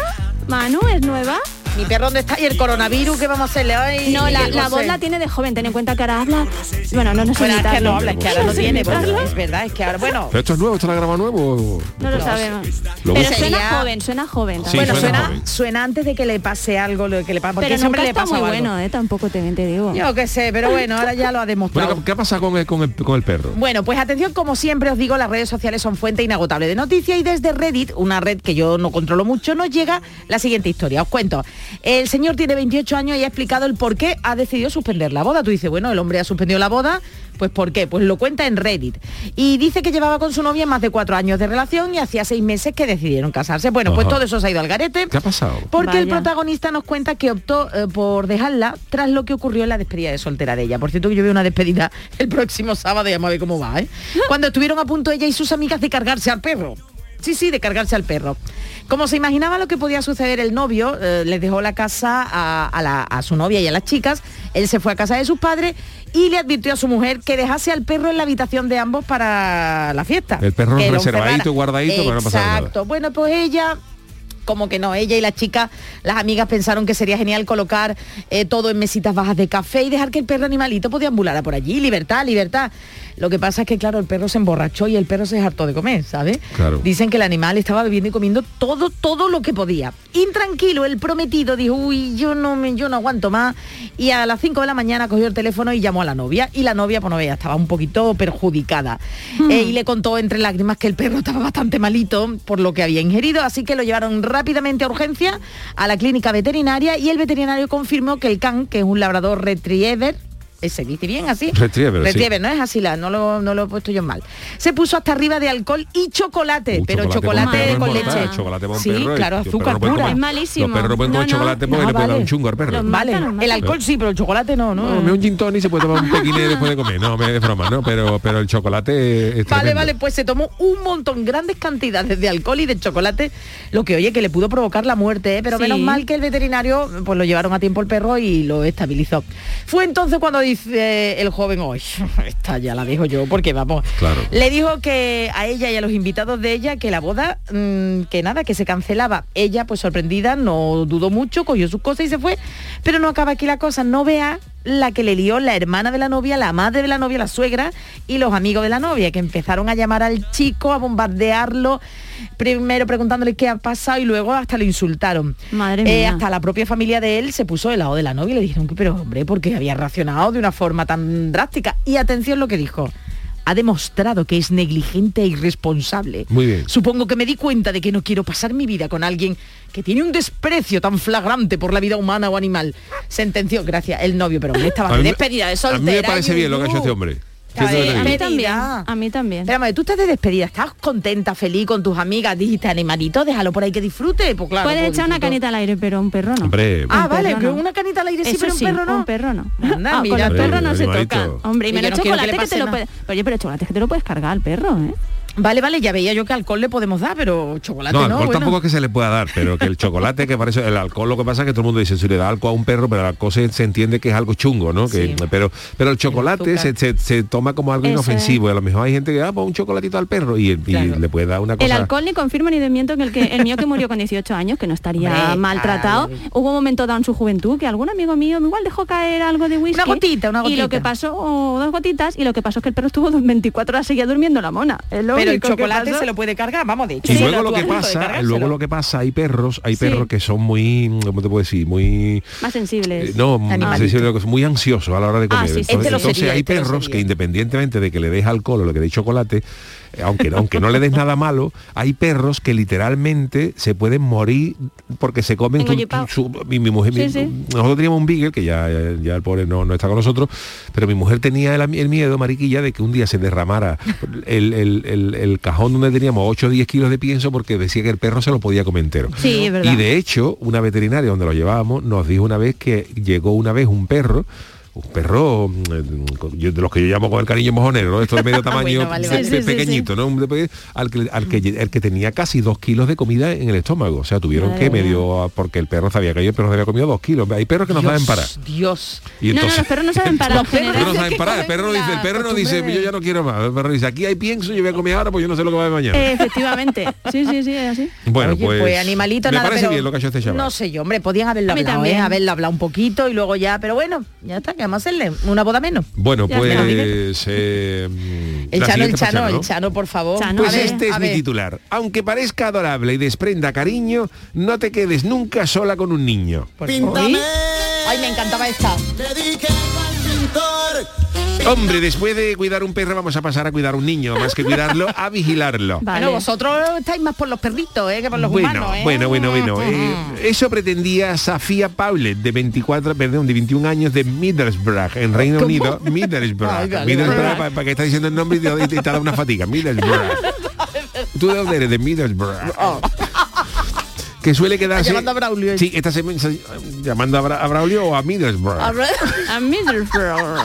Manu, ¿es nueva?
Mi perro, ¿dónde está? ¿Y el coronavirus qué vamos a hacerle hoy?
No, la, la voz la tiene de joven, ten en cuenta que ahora habla. Bueno, no, no sé
Bueno, es que no habla, es que ahora no tiene. bueno, es verdad, es que ahora, bueno.
¿Pero esto es nuevo? ¿Esto lo ha grabado nuevo?
No lo sabemos. Pero suena
Sería-
joven, suena joven.
Sí,
bueno,
suena
suena,
joven.
suena antes de que le pase algo, lo que le pasa, porque
Pero nunca
le pasa
muy
algo.
bueno, ¿eh? Tampoco te, te digo.
Yo qué sé, pero bueno, ahora ya lo ha demostrado.
Bueno, ¿qué- ¿qué ha pasado con el, con el, con el perro?
Bueno, pues atención, como siempre os digo, las redes sociales son fuente inagotable de noticias y desde Reddit, una red que yo no controlo mucho, nos llega la siguiente historia. Os cuento. El señor tiene 28 años y ha explicado el por qué ha decidido suspender la boda. Tú dices, bueno, el hombre ha suspendido la boda, pues ¿por qué? Pues lo cuenta en Reddit. Y dice que llevaba con su novia más de cuatro años de relación y hacía seis meses que decidieron casarse. Bueno, pues todo eso se ha ido al garete.
¿Qué ha pasado?
Porque el protagonista nos cuenta que optó eh, por dejarla tras lo que ocurrió en la despedida de soltera de ella. Por cierto, que yo veo una despedida el próximo sábado y vamos a ver cómo va, ¿eh? Cuando estuvieron a punto ella y sus amigas de cargarse al perro. Sí, sí, de cargarse al perro. Como se imaginaba lo que podía suceder, el novio eh, les dejó la casa a, a la- a su novia y a las chicas. Él se fue a casa de sus padres y le advirtió a su mujer que dejase al perro en la habitación de ambos para la fiesta.
El perro
Que
reservadito, guardadito, para no pasar nada.
Exacto. Bueno, pues ella como que no. Ella y la chica, las amigas pensaron que sería genial colocar eh, todo en mesitas bajas de café y dejar que el perro animalito podía ambular por allí. Libertad, libertad. Lo que pasa es que, claro, el perro se emborrachó y el perro se hartó de comer, ¿sabes?
Claro.
Dicen que el animal estaba bebiendo y comiendo todo, todo lo que podía. Intranquilo, el prometido dijo, uy, yo no me, yo no aguanto más. Y a las 5 de la mañana cogió el teléfono y llamó a la novia. Y la novia, pues no veía, estaba un poquito perjudicada. Eh, y le contó entre lágrimas que el perro estaba bastante malito por lo que había ingerido. Así que lo llevaron rápidamente a urgencia a la clínica veterinaria y el veterinario confirmó que el can, que es un labrador retriever, se dice bien así.
Retriever, sí.
No es así, la, no, lo, no lo he puesto yo mal. Se puso hasta arriba de alcohol y chocolate,
Uh,
pero
chocolate
con
mortal,
leche.
chocolate un
sí,
perro
claro, azúcar pura.
comer-
Es malísimo.
Los perros pueden
No,
comer
no.
chocolate porque le puede dar un chungo al perro.
Los
Vale, el alcohol sí, pero el chocolate no, ¿no?
No, me un gin tonic y se puede tomar un pequiné después de comer. No, me es broma, ¿no? Pero, pero el chocolate es
Vale, vale, pues se tomó un montón, grandes cantidades de alcohol y de chocolate, lo que oye que le pudo provocar la muerte, ¿eh? pero
Sí.
menos mal que el veterinario pues lo llevaron a tiempo el perro y lo estabilizó. Fue entonces cuando dice el joven, hoy esta ya la dejo yo, porque vamos.
Claro.
Le dijo que a ella y a los invitados de ella que la boda, mm, que nada, que se cancelaba. Ella, pues sorprendida, no dudó mucho, cogió sus cosas y se fue. Pero no acaba aquí la cosa, no vea la que le lió la hermana de la novia, la madre de la novia, la suegra y los amigos de la novia, que empezaron a llamar al chico, a bombardearlo, primero preguntándole qué ha pasado y luego hasta lo insultaron.
Madre
Eh,
mía.
hasta la propia familia de él se puso del lado de la novia y le dijeron que, pero hombre, porque había reaccionado de una forma tan drástica. Y atención lo que dijo. Ha demostrado que es negligente e irresponsable.
Muy bien.
Supongo que me di cuenta de que no quiero pasar mi vida con alguien que tiene un desprecio tan flagrante por la vida humana o animal. Sentenció, gracias, el novio, pero hombre, estaba
A me-
despedida de
A
soltera.
mí me parece bien lo que ha hecho este hombre.
Está
¿Qué te
bien,
lo
A
digo?
mí también, a mí también.
Pero tú estás de despedida, estás contenta, feliz con tus amigas, dijiste animalito, déjalo por ahí que disfrute. Pues claro.
Puedes
pues
echar una canita al aire, pero un perro no.
Hombre,
Ah, vale,
no.
una canita al aire sí,
Eso
pero un
sí,
perro no.
un perro no.
Anda,
Ah, con
mira
los
tú.
perros no se toca. Hombre, y menos
que
chocolate que, te lo puedes... Oye, pero chocolate es que te lo puedes cargar al perro, ¿eh?
Vale, vale, ya veía yo que alcohol le podemos dar, pero chocolate
No,
no.
alcohol
bueno.
tampoco es que se le pueda dar, pero que el chocolate, que parece el alcohol, lo que pasa es que todo el mundo dice, si le da alcohol a un perro, pero el alcohol se, se entiende que es algo chungo, ¿no? Que,
Sí.
pero, pero el chocolate se, se- se toma como algo
Eso
inofensivo. Y a lo mejor hay gente que, ah, pues un chocolatito al perro y, y le puede dar una cosa.
El alcohol ni confirma ni desmiento que el, que el mío que murió con 18 años, que no estaría
Hombre,
maltratado, hubo un momento dado en su juventud que algún amigo mío igual dejó caer algo de whisky.
Una gotita, una
Y
gotita.
lo que pasó, o dos gotitas, y lo que pasó es que el perro estuvo 24 horas seguía durmiendo la mona.
El chocolate se lo puede cargar, vamos, de hecho.
Y luego lo que pasa, luego lo que pasa, hay perros, hay perros que son muy, ¿cómo te puedo decir? Muy
Más sensibles.
Eh, no, es muy ansioso a la hora de comer.
Ah, sí.
entonces, hay
este
perros que independientemente de que le des alcohol o lo que le des chocolate, aunque, aunque no le des nada malo, hay perros que literalmente se pueden morir porque se comen tu- su- mi, mi mujer, mi-
Sí, sí.
nosotros teníamos un beagle que ya, ya, el pobre no, no está con nosotros, pero mi mujer tenía el, el miedo, mariquilla, de que un día se derramara el, el- el- el cajón donde teníamos 8 o 10 kilos de pienso porque decía que el perro se lo podía comer entero.
Sí, es verdad.
Y de hecho, una veterinaria donde lo llevábamos nos dijo una vez que llegó una vez un perro, un perro mm, yo- de los que yo llamo con el cariño mojonero, ¿no? Esto de medio tamaño,
Bueno, vale,
pe-
vale.
Sí, sí, sí,
pequeñito, ¿no? De Al que, al que, el que tenía casi dos kilos de comida en el estómago. O sea, tuvieron que medio, porque el perro sabía que el perro había comido dos kilos. Hay perros que no
Dios,
saben parar.
Dios.
Y
no, no,
entonces,
los perros no saben parar.
Los perros
el
general.
perro no saben parar. El perro, no dice, el perro no dice, yo ya no quiero más. El perro dice, aquí hay pienso, yo voy a comer ahora, pues yo no sé lo que va a haber mañana.
Eh, efectivamente. Sí, sí, sí, es así.
bueno,
Oye,
pues,
animalito
me
nada,
parece
pero
bien lo que ha hecho este chaval.
No sé yo, hombre, podían haberlo hablado,
también.
¿eh? haberlo hablado un poquito y luego ya, pero bueno, ya está, que vamos a hacerle una boda menos.
Bueno,
Ya
pues... eh,
El
la
Chano, el Chano,
¿no?
el Chano, por favor.
Chano,
Pues
ver,
este es mi
ver.
titular. Aunque parezca adorable y desprenda cariño, no te quedes nunca sola con un niño.
Píntame. Ay, me encantaba esta.
Hombre, después de cuidar un perro vamos a pasar a cuidar un niño, más que cuidarlo, a vigilarlo.
Vale.
Bueno, vosotros estáis más por los perritos, ¿eh? Que por los
bueno,
humanos, ¿eh?
bueno, bueno, bueno. eh, eso pretendía Safía Paulet, de 24, perdón, de 21 años de Middlesbrough, en Reino
¿Cómo?
Unido. Middlesbrough.
Ay, vale,
Middlesbrough, para, que está diciendo el nombre y te, te da una fatiga. Middlesbrough. ¿Tú de dónde eres? De Middlesbrough. Que suele quedarse...
Llamando a Braulio.
Sí, esta semana llamando a, Bra- a Braulio o a Middlesbrough.
A
Middlesbrough.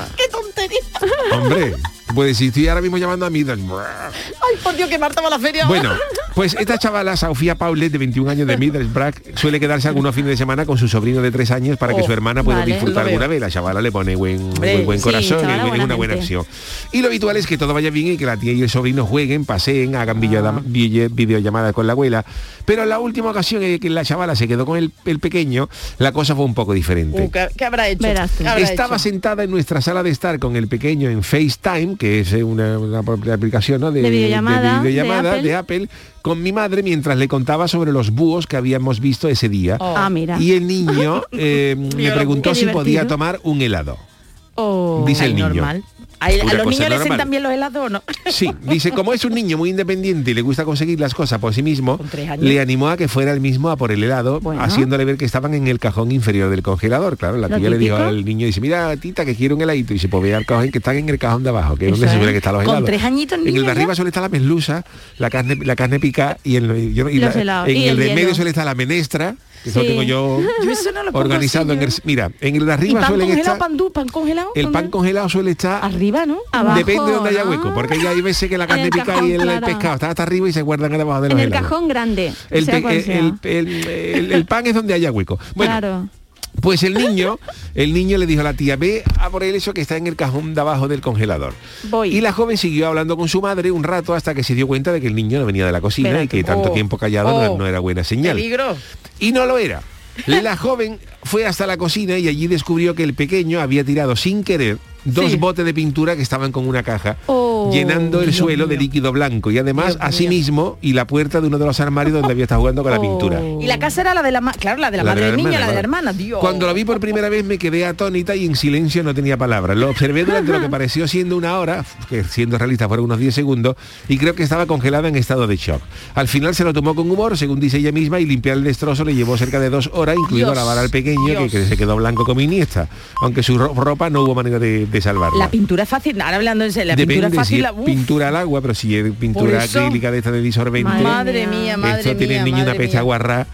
Hombre, pues si estoy ahora mismo llamando a Middlesbrough.
Ay, por Dios, que Marta va a la feria.
Bueno, Pues esta chavala, Sofía Paulet, de 21 años de Middlesbrough, suele quedarse algunos fines de semana con su sobrino de 3 años para que
Oh,
su hermana pueda
vale.
disfrutar alguna vez. La chavala le pone buen, buen, buen
sí,
corazón, es
buena
una buena
gente.
opción. Y lo habitual es que todo vaya bien y que la tía y el sobrino jueguen, paseen, hagan video- videollamadas con la abuela. Pero en la última ocasión en que la chavala se quedó con el, el pequeño, la cosa fue un poco diferente.
Uh, ¿qué, qué habrá hecho?
Verás tú.
¿Qué habrá
Estaba
hecho?
sentada en nuestra sala de estar con el pequeño en FaceTime, que es una, una propia aplicación ¿no? de,
De videollamada,
de videollamada
de
de Apple, con mi madre mientras le contaba sobre los búhos que habíamos visto ese día.
Oh.
Ah, mira.
Y el niño eh, me preguntó si podía tomar un helado.
Oh.
Dice el niño.
normal. ¿A, los
cosa
niños les bien los helados o no?
Sí, dice, como es un niño muy independiente y le gusta conseguir las cosas por sí mismo,
Con
le animó a que fuera el mismo a por el helado,
Bueno.
haciéndole ver que estaban en el cajón inferior del congelador. Claro, la tía le dijo al niño, dice, mira, tita, que quiero un heladito. Y se pues ve al cajón que están en el cajón de abajo, que es donde se suele que están los
Con
helados.
tres añitos,
En el de arriba suele estar la merluza, la carne, la carne pica y, el, la- en
Y
el,
el
de medio suele estar la menestra, que eso lo
Sí.
tengo yo
Yo eso no lo pongo
organizado en el...
yo.
Mira, en el de
¿Y
arriba
pan
suele
congelado,
estar...
pan dulce, pan congelado?
El pan congelado suele estar
Arriba, ¿no?
Abajo,
Depende de donde haya hueco, porque ya hay veces que la
En
carne pica y el,
claro.
pescado está hasta arriba y se guardan debajo de los
En el
helados.
cajón grande.
El,
sea
pe-
cual
el-
sea.
el- el- el- el pan es donde haya hueco. Bueno,
claro.
Pues el niño, el niño le dijo a la tía, ve a por él eso que está en el cajón de abajo del congelador.
Voy.
Y la joven siguió hablando con su madre un rato hasta que se dio cuenta de que el niño no venía de la cocina y que tanto
Oh,
tiempo callado no-
oh,
no, era buena señal.
Peligro.
Y no lo era. La joven fue hasta la cocina y allí descubrió que el pequeño había tirado sin querer dos
Sí.
botes de pintura que estaban con una caja,
Oh,
llenando el
Dios
suelo de líquido blanco y además
Dios mío.
asimismo y la puerta de uno de los armarios donde había estado jugando con la
Oh.
pintura.
Y la casa era la de la claro, la de la,
La
madre
de
del niño, la de la hermana, Dios.
Cuando la vi por primera vez me quedé atónita y en silencio no tenía palabras. Lo observé durante lo que pareció siendo una hora, que siendo realista fueron unos 10 segundos, y creo que estaba congelada en estado de shock. Al final se lo tomó con humor, según dice ella misma, y limpiar el destrozo le llevó cerca de dos horas, incluido
Dios,
lavar al pequeño, que,
Dios.
que se quedó blanco como Iniesta. Aunque su ro- ropa no hubo manera de, de salvarla.
La pintura es fácil, ahora hablando en serio, la
Depende
pintura es fácil.
si
la-
pintura al agua, pero si es pintura acrílica de esta de disolvente,
Madre
madre
mía.
mía, madre
esto tiene
mía,
el niño una
madre
pecha guarra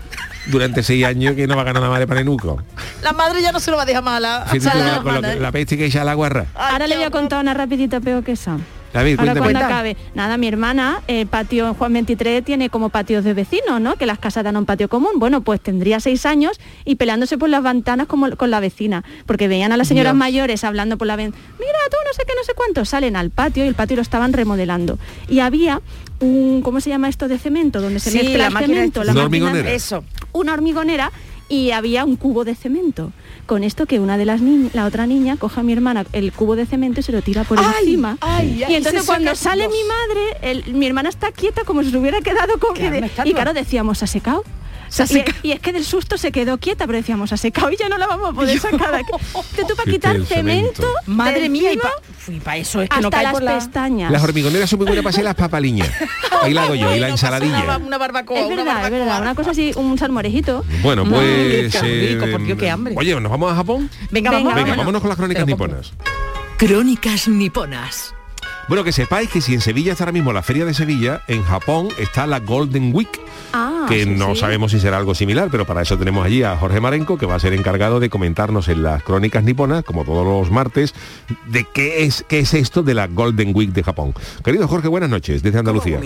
durante seis años que no va a ganar nada más de panenuco.
La madre ya no se lo va a dejar mal a, a
Fíjate
la
la-
¿eh?
la peste que echa la guarra.
Ahora le voy a contar una rapidita peor que esa.
Ver,
Ahora
cuéntame.
cuando acabe. Nada, mi hermana, el patio en Juan 23 tiene como patios de vecinos, ¿no? Que las casas dan un patio común. Bueno, pues tendría seis años y pelándose por las ventanas como con la vecina. Porque veían a las señoras
Dios.
mayores hablando por la ventana. Mira, tú no sé qué, no sé cuánto. Salen al patio y el patio lo estaban remodelando. Y había un, ¿cómo se llama esto de cemento? Donde se
Sí,
mezcla
la
el
máquina
cemento.
esta.
la
Una
máquina-
hormigonera.
Eso.
una hormigonera y había un cubo de cemento. Con esto que una de las niñas, la otra niña, coge a mi hermana el cubo de cemento y se lo tira por
Ay,
encima.
ay, ay,
y entonces cuando sale mi madre, el- mi hermana está quieta como si se hubiera quedado con
estatua.
Y claro, decíamos, ¿se ha secado?
Se ha
Y-
secado.
Y, es que del susto se quedó quieta, pero decíamos, ha secado y ya no la vamos a poder sacar de aquí. Te tú para quitar
el
cemento,
cemento.
Madre mía, y para eso es que
hasta
no cae
las
por la...
pestañas.
Las hormigoneras son muy buenas para hacer las papaliñas. Ahí la hago yo, y la
Una,
ensaladilla.
una barbacoa,
es
una
verdad, es
barbacoa.
verdad. Una cosa así, un salmorejito.
Bueno, pues...
qué rico, por Dios, qué hambre.
Oye, ¿nos vamos a Japón?
Venga,
Venga,
vamos.
Venga,
bueno.
vámonos con las crónicas niponas.
Crónicas niponas.
Bueno, que sepáis que si en Sevilla está ahora mismo la Feria de Sevilla, en Japón está la Golden Week,
Ah,
que
sí,
no
sí.
sabemos si será algo similar, pero para eso tenemos allí a Jorge Marenco, que va a ser encargado de comentarnos en las crónicas niponas, como todos los martes, de qué es, qué es esto de la Golden Week de Japón. Querido Jorge, buenas noches, desde Andalucía.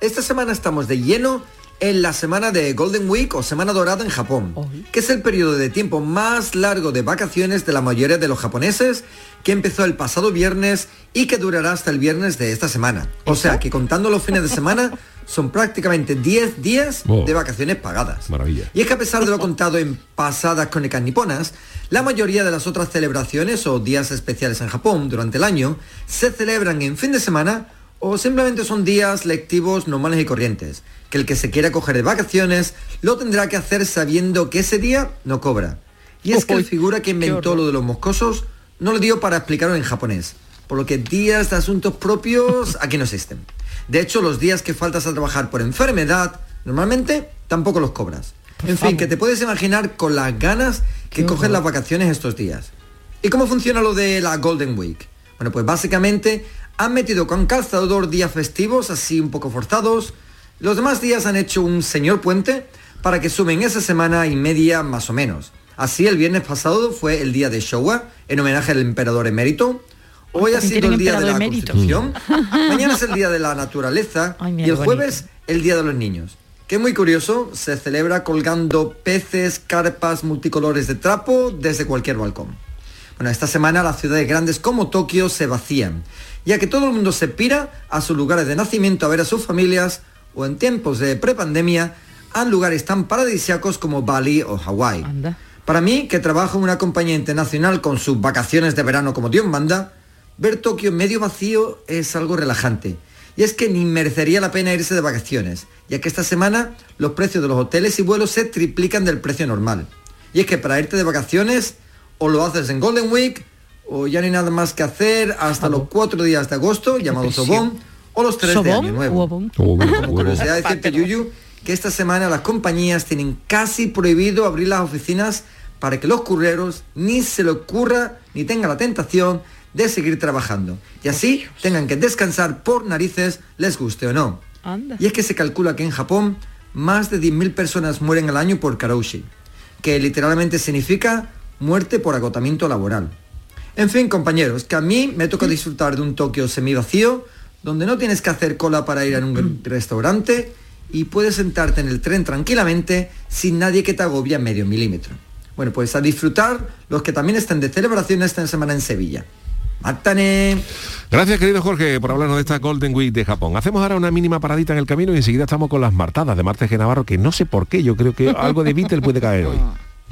Esta semana estamos de lleno en la semana de Golden Week o Semana Dorada en Japón, que es el periodo de tiempo más largo de vacaciones de la mayoría de los japoneses, que empezó el pasado viernes y que durará hasta el viernes de esta semana. O sea que contando los fines de semana son prácticamente 10 días de vacaciones pagadas.
Maravilla.
Y es que a pesar de lo contado en pasadas crónicas niponas, la mayoría de las otras celebraciones o días especiales en Japón durante el año se celebran en fin de semana o simplemente son días lectivos normales y corrientes, que el que se quiera coger de vacaciones lo tendrá que hacer sabiendo que ese día no cobra. Y es que el figura que inventó lo de los moscosos no lo dio para explicarlo en japonés, por lo que días de asuntos propios aquí no existen. De hecho, los días que faltas a trabajar por enfermedad, normalmente tampoco los cobras. en fin, que te puedes imaginar con las ganas que cogen las vacaciones estos días. ¿Y cómo funciona lo de la Golden Week? Bueno, pues básicamente han metido con calzador días festivos así un poco forzados. Los demás días han hecho un señor puente para que sumen esa semana y media más o menos. Así el viernes pasado fue el día de Showa, en homenaje al emperador emérito. Hoy ha sido el día de la
emérito.
Constitución. Mañana es el día de la naturaleza.
Ay,
y el jueves el Día de los Niños, que muy curioso, se celebra colgando peces, carpas multicolores de trapo desde cualquier balcón. Bueno, esta semana las ciudades grandes como Tokio se vacían, ya que todo el mundo se pira a sus lugares de nacimiento a ver a sus familias o en tiempos de prepandemia a lugares tan paradisíacos como Bali o Hawái. Para mí, que trabajo en una compañía internacional con sus vacaciones de verano como Dios manda, ver Tokio medio vacío es algo relajante. Y es que ni merecería la pena irse de vacaciones, ya que esta semana los precios de los hoteles y vuelos se triplican del precio normal. Y es que para irte de vacaciones, o lo haces en Golden Week, o ya no hay nada más que hacer hasta los cuatro días de agosto, llamados Sobón, o los tres de
¿Sobón
Año Nuevo. Como curiosidad decirte, Yuyu, que esta semana las compañías tienen casi prohibido abrir las oficinas para que los curreros ni se le ocurra ni tengan la tentación de seguir trabajando. Y así tengan que descansar por narices, les guste o no.
Anda.
Y es que se calcula que en Japón más de 10.000 personas mueren al año por karoshi, que literalmente significa muerte por agotamiento laboral. En fin, compañeros, que a mí me toca disfrutar de un Tokio semivacío, donde no tienes que hacer cola para ir a un restaurante y puedes sentarte en el tren tranquilamente sin nadie que te agobie a medio milímetro. Bueno, pues a disfrutar los que también estén de celebración esta semana en Sevilla. ¡Matane!
Gracias, querido Jorge, por hablarnos de esta Golden Week de Japón. Hacemos ahora una mínima paradita en el camino y enseguida estamos con las martadas de Martes G. Navarro, que no sé por qué, yo creo que algo de Beatle puede caer hoy.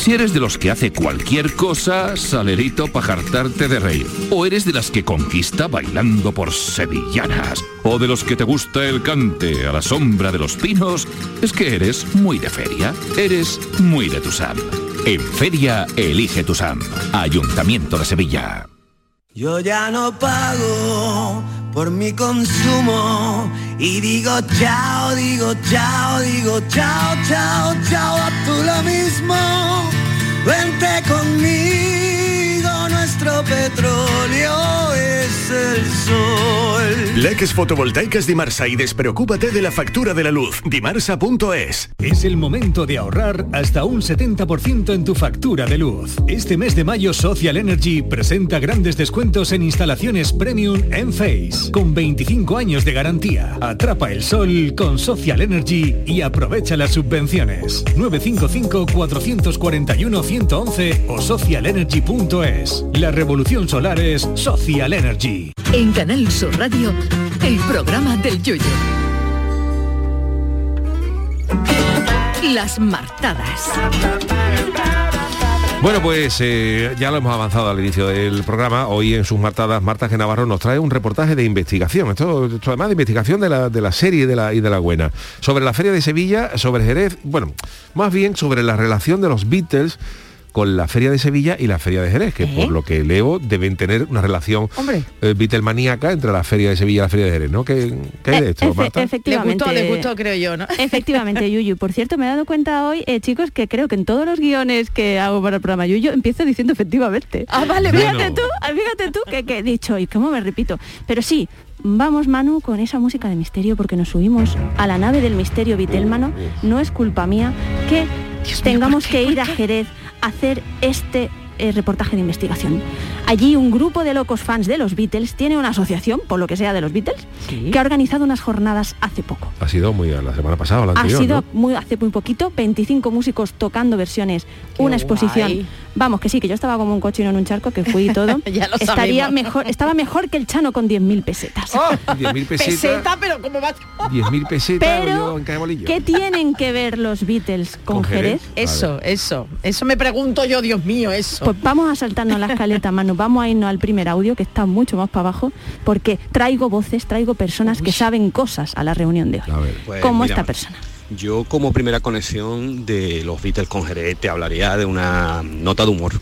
Si eres de los que hace cualquier cosa, salerito para jartarte de reír. O eres de las que conquista bailando por sevillanas. O de los que te gusta el cante a la sombra de los pinos, es que eres muy de feria. Eres muy de Tusam. En feria, elige Tusam. Ayuntamiento de Sevilla.
Yo ya no pago por mi consumo y digo chao, digo chao, digo chao, chao, chao, a tú lo mismo. Vente conmigo, nuestro petróleo el sol.
Leques fotovoltaicas Dimarsa y despreocúpate de la factura de la luz. Dimarsa.es.
Es el momento de ahorrar hasta un 70% en tu factura de luz. Este mes de mayo Social Energy presenta grandes descuentos en instalaciones premium en Face, con 25 años de garantía. Atrapa el sol con Social Energy y aprovecha las subvenciones. 955-441-111 o socialenergy.es. La revolución solar es Social Energy.
En Canal Sur Radio, el programa del yoyo. Las martadas.
Bueno, pues eh, ya lo hemos avanzado al inicio del programa. Hoy en sus martadas, Marta G. Navarro nos trae un reportaje de investigación. Esto, esto además de investigación de la, de la serie de la, y de la buena. Sobre la Feria de Sevilla, sobre Jerez, bueno, más bien sobre la relación de los Beatles con la Feria de Sevilla y la Feria de Jerez, que por lo que leo deben tener una relación
Hombre.
eh, Beatlemaníaca entre la Feria de Sevilla y la Feria de Jerez, ¿no? ¿Qué, qué hay de esto,
Efe-
Marta?
Efectivamente.
gustó, le gustó, creo yo, ¿no?
Efectivamente, Yuyu. Por cierto, me he dado cuenta hoy, eh, chicos, que creo que en todos los guiones que hago para el programa Yuyu empiezo diciendo efectivamente.
Ah, vale,
Fíjate
Bueno.
tú, ah, fíjate tú que, que he dicho, y cómo me repito. Pero sí, vamos, Manu, con esa música de misterio, porque nos subimos a la nave del misterio Vitelmano. No es culpa mía que tengamos que ir a Jerez a hacer este eh, reportaje de investigación. Allí un grupo de locos fans de los Beatles tiene una asociación, por lo que sea de los Beatles, que ha organizado unas jornadas hace poco.
Ha sido muy la semana pasada,
Ha sido
¿no?
muy, hace muy poquito, 25 músicos tocando versiones, una exposición.
guay.
Vamos, que sí, que yo estaba como un cochino en un charco, que fui y todo.
Ya lo
Estaría
sabemos.
mejor, estaba mejor que el Chano con 10.000 pesetas.
10.000 pesetas.
Peseta, pero ¿cómo va?
10.000 pesetas
Pero,
en.
¿Qué tienen que ver los Beatles con,
¿Con Jerez?
Jerez?
Eso, eso. Eso me pregunto yo, Dios mío, eso.
Pues vamos a saltarnos la escaleta, Manu. Vamos a irnos al primer audio, que está mucho más para abajo, porque traigo voces, traigo personas que saben cosas a la reunión de hoy.
Pues,
como
mira,
esta persona.
Yo como primera conexión de los Beatles con Jerez te hablaría de una nota de humor.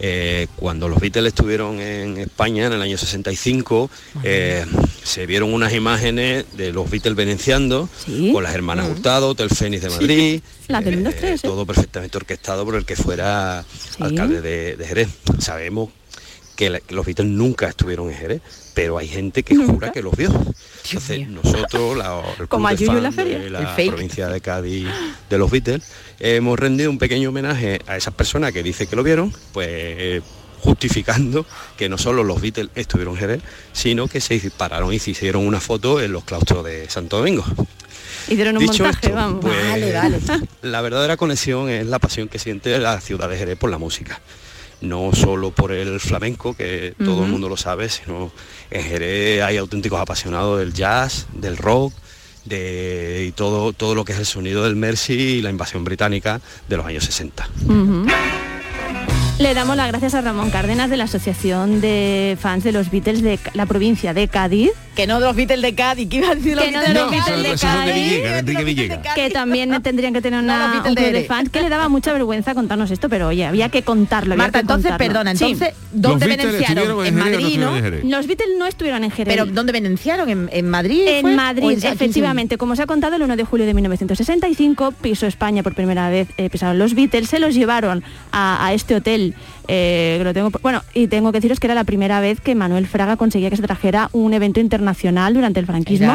Eh, cuando los Beatles estuvieron en España en el año 65, eh, se vieron unas imágenes de los Beatles venenciando con las hermanas Hurtado, Hotel Fénix de Madrid,
La del 1, 2, 3, ¿eh?
todo perfectamente orquestado por el que fuera alcalde de, de Jerez. Sabemos que, la- que los Beatles nunca estuvieron en Jerez, pero hay gente que jura que los vio. Entonces nosotros, la, el
Como
club
a
de
la feria.
de la provincia de Cádiz de los Beatles, hemos rendido un pequeño homenaje a esas personas que dicen que lo vieron, pues eh, justificando que no solo los Beatles estuvieron en Jerez, sino que se pararon y se hicieron una foto en los claustros de Santo Domingo.
Hicieron un
Dicho
montaje,
esto,
vamos.
pues, La verdadera conexión es la pasión que siente la ciudad de Jerez por la música. No solo por el flamenco, que todo el mundo lo sabe, sino en Jerez hay auténticos apasionados del jazz, del rock, de y todo, todo lo que es el sonido del Mercy y la invasión británica de los años 60.
Ujú. Le damos las gracias a Ramón Cárdenas de la Asociación de Fans de los Beatles de la provincia de Cádiz.
Que no de los Beatles de Cádiz, que iba a decir los
Que no
Beatles
de los
de
Beatles
Cádiz.
de que también tendrían que tener una,
Beatles
un
de
club de fans que le daba mucha vergüenza contarnos esto, pero oye, había que contarlo. había
Marta,
que
entonces,
contarlo.
perdona,
Sí.
entonces, ¿dónde venenciaron? En
no
Madrid, ¿no?
en?
Los Beatles no estuvieron en Jerez.
Pero ¿dónde venenciaron? ¿En, en Madrid?
En
¿O en-
Madrid,
en
efectivamente, como se ha contado, el 1 de julio de 1965 pisó España por primera vez, eh, pisaron los Beatles, se los llevaron a, a este hotel, eh, lo tengo, bueno, y tengo que deciros que era la primera vez que Manuel Fraga conseguía que se trajera un evento internacional durante el franquismo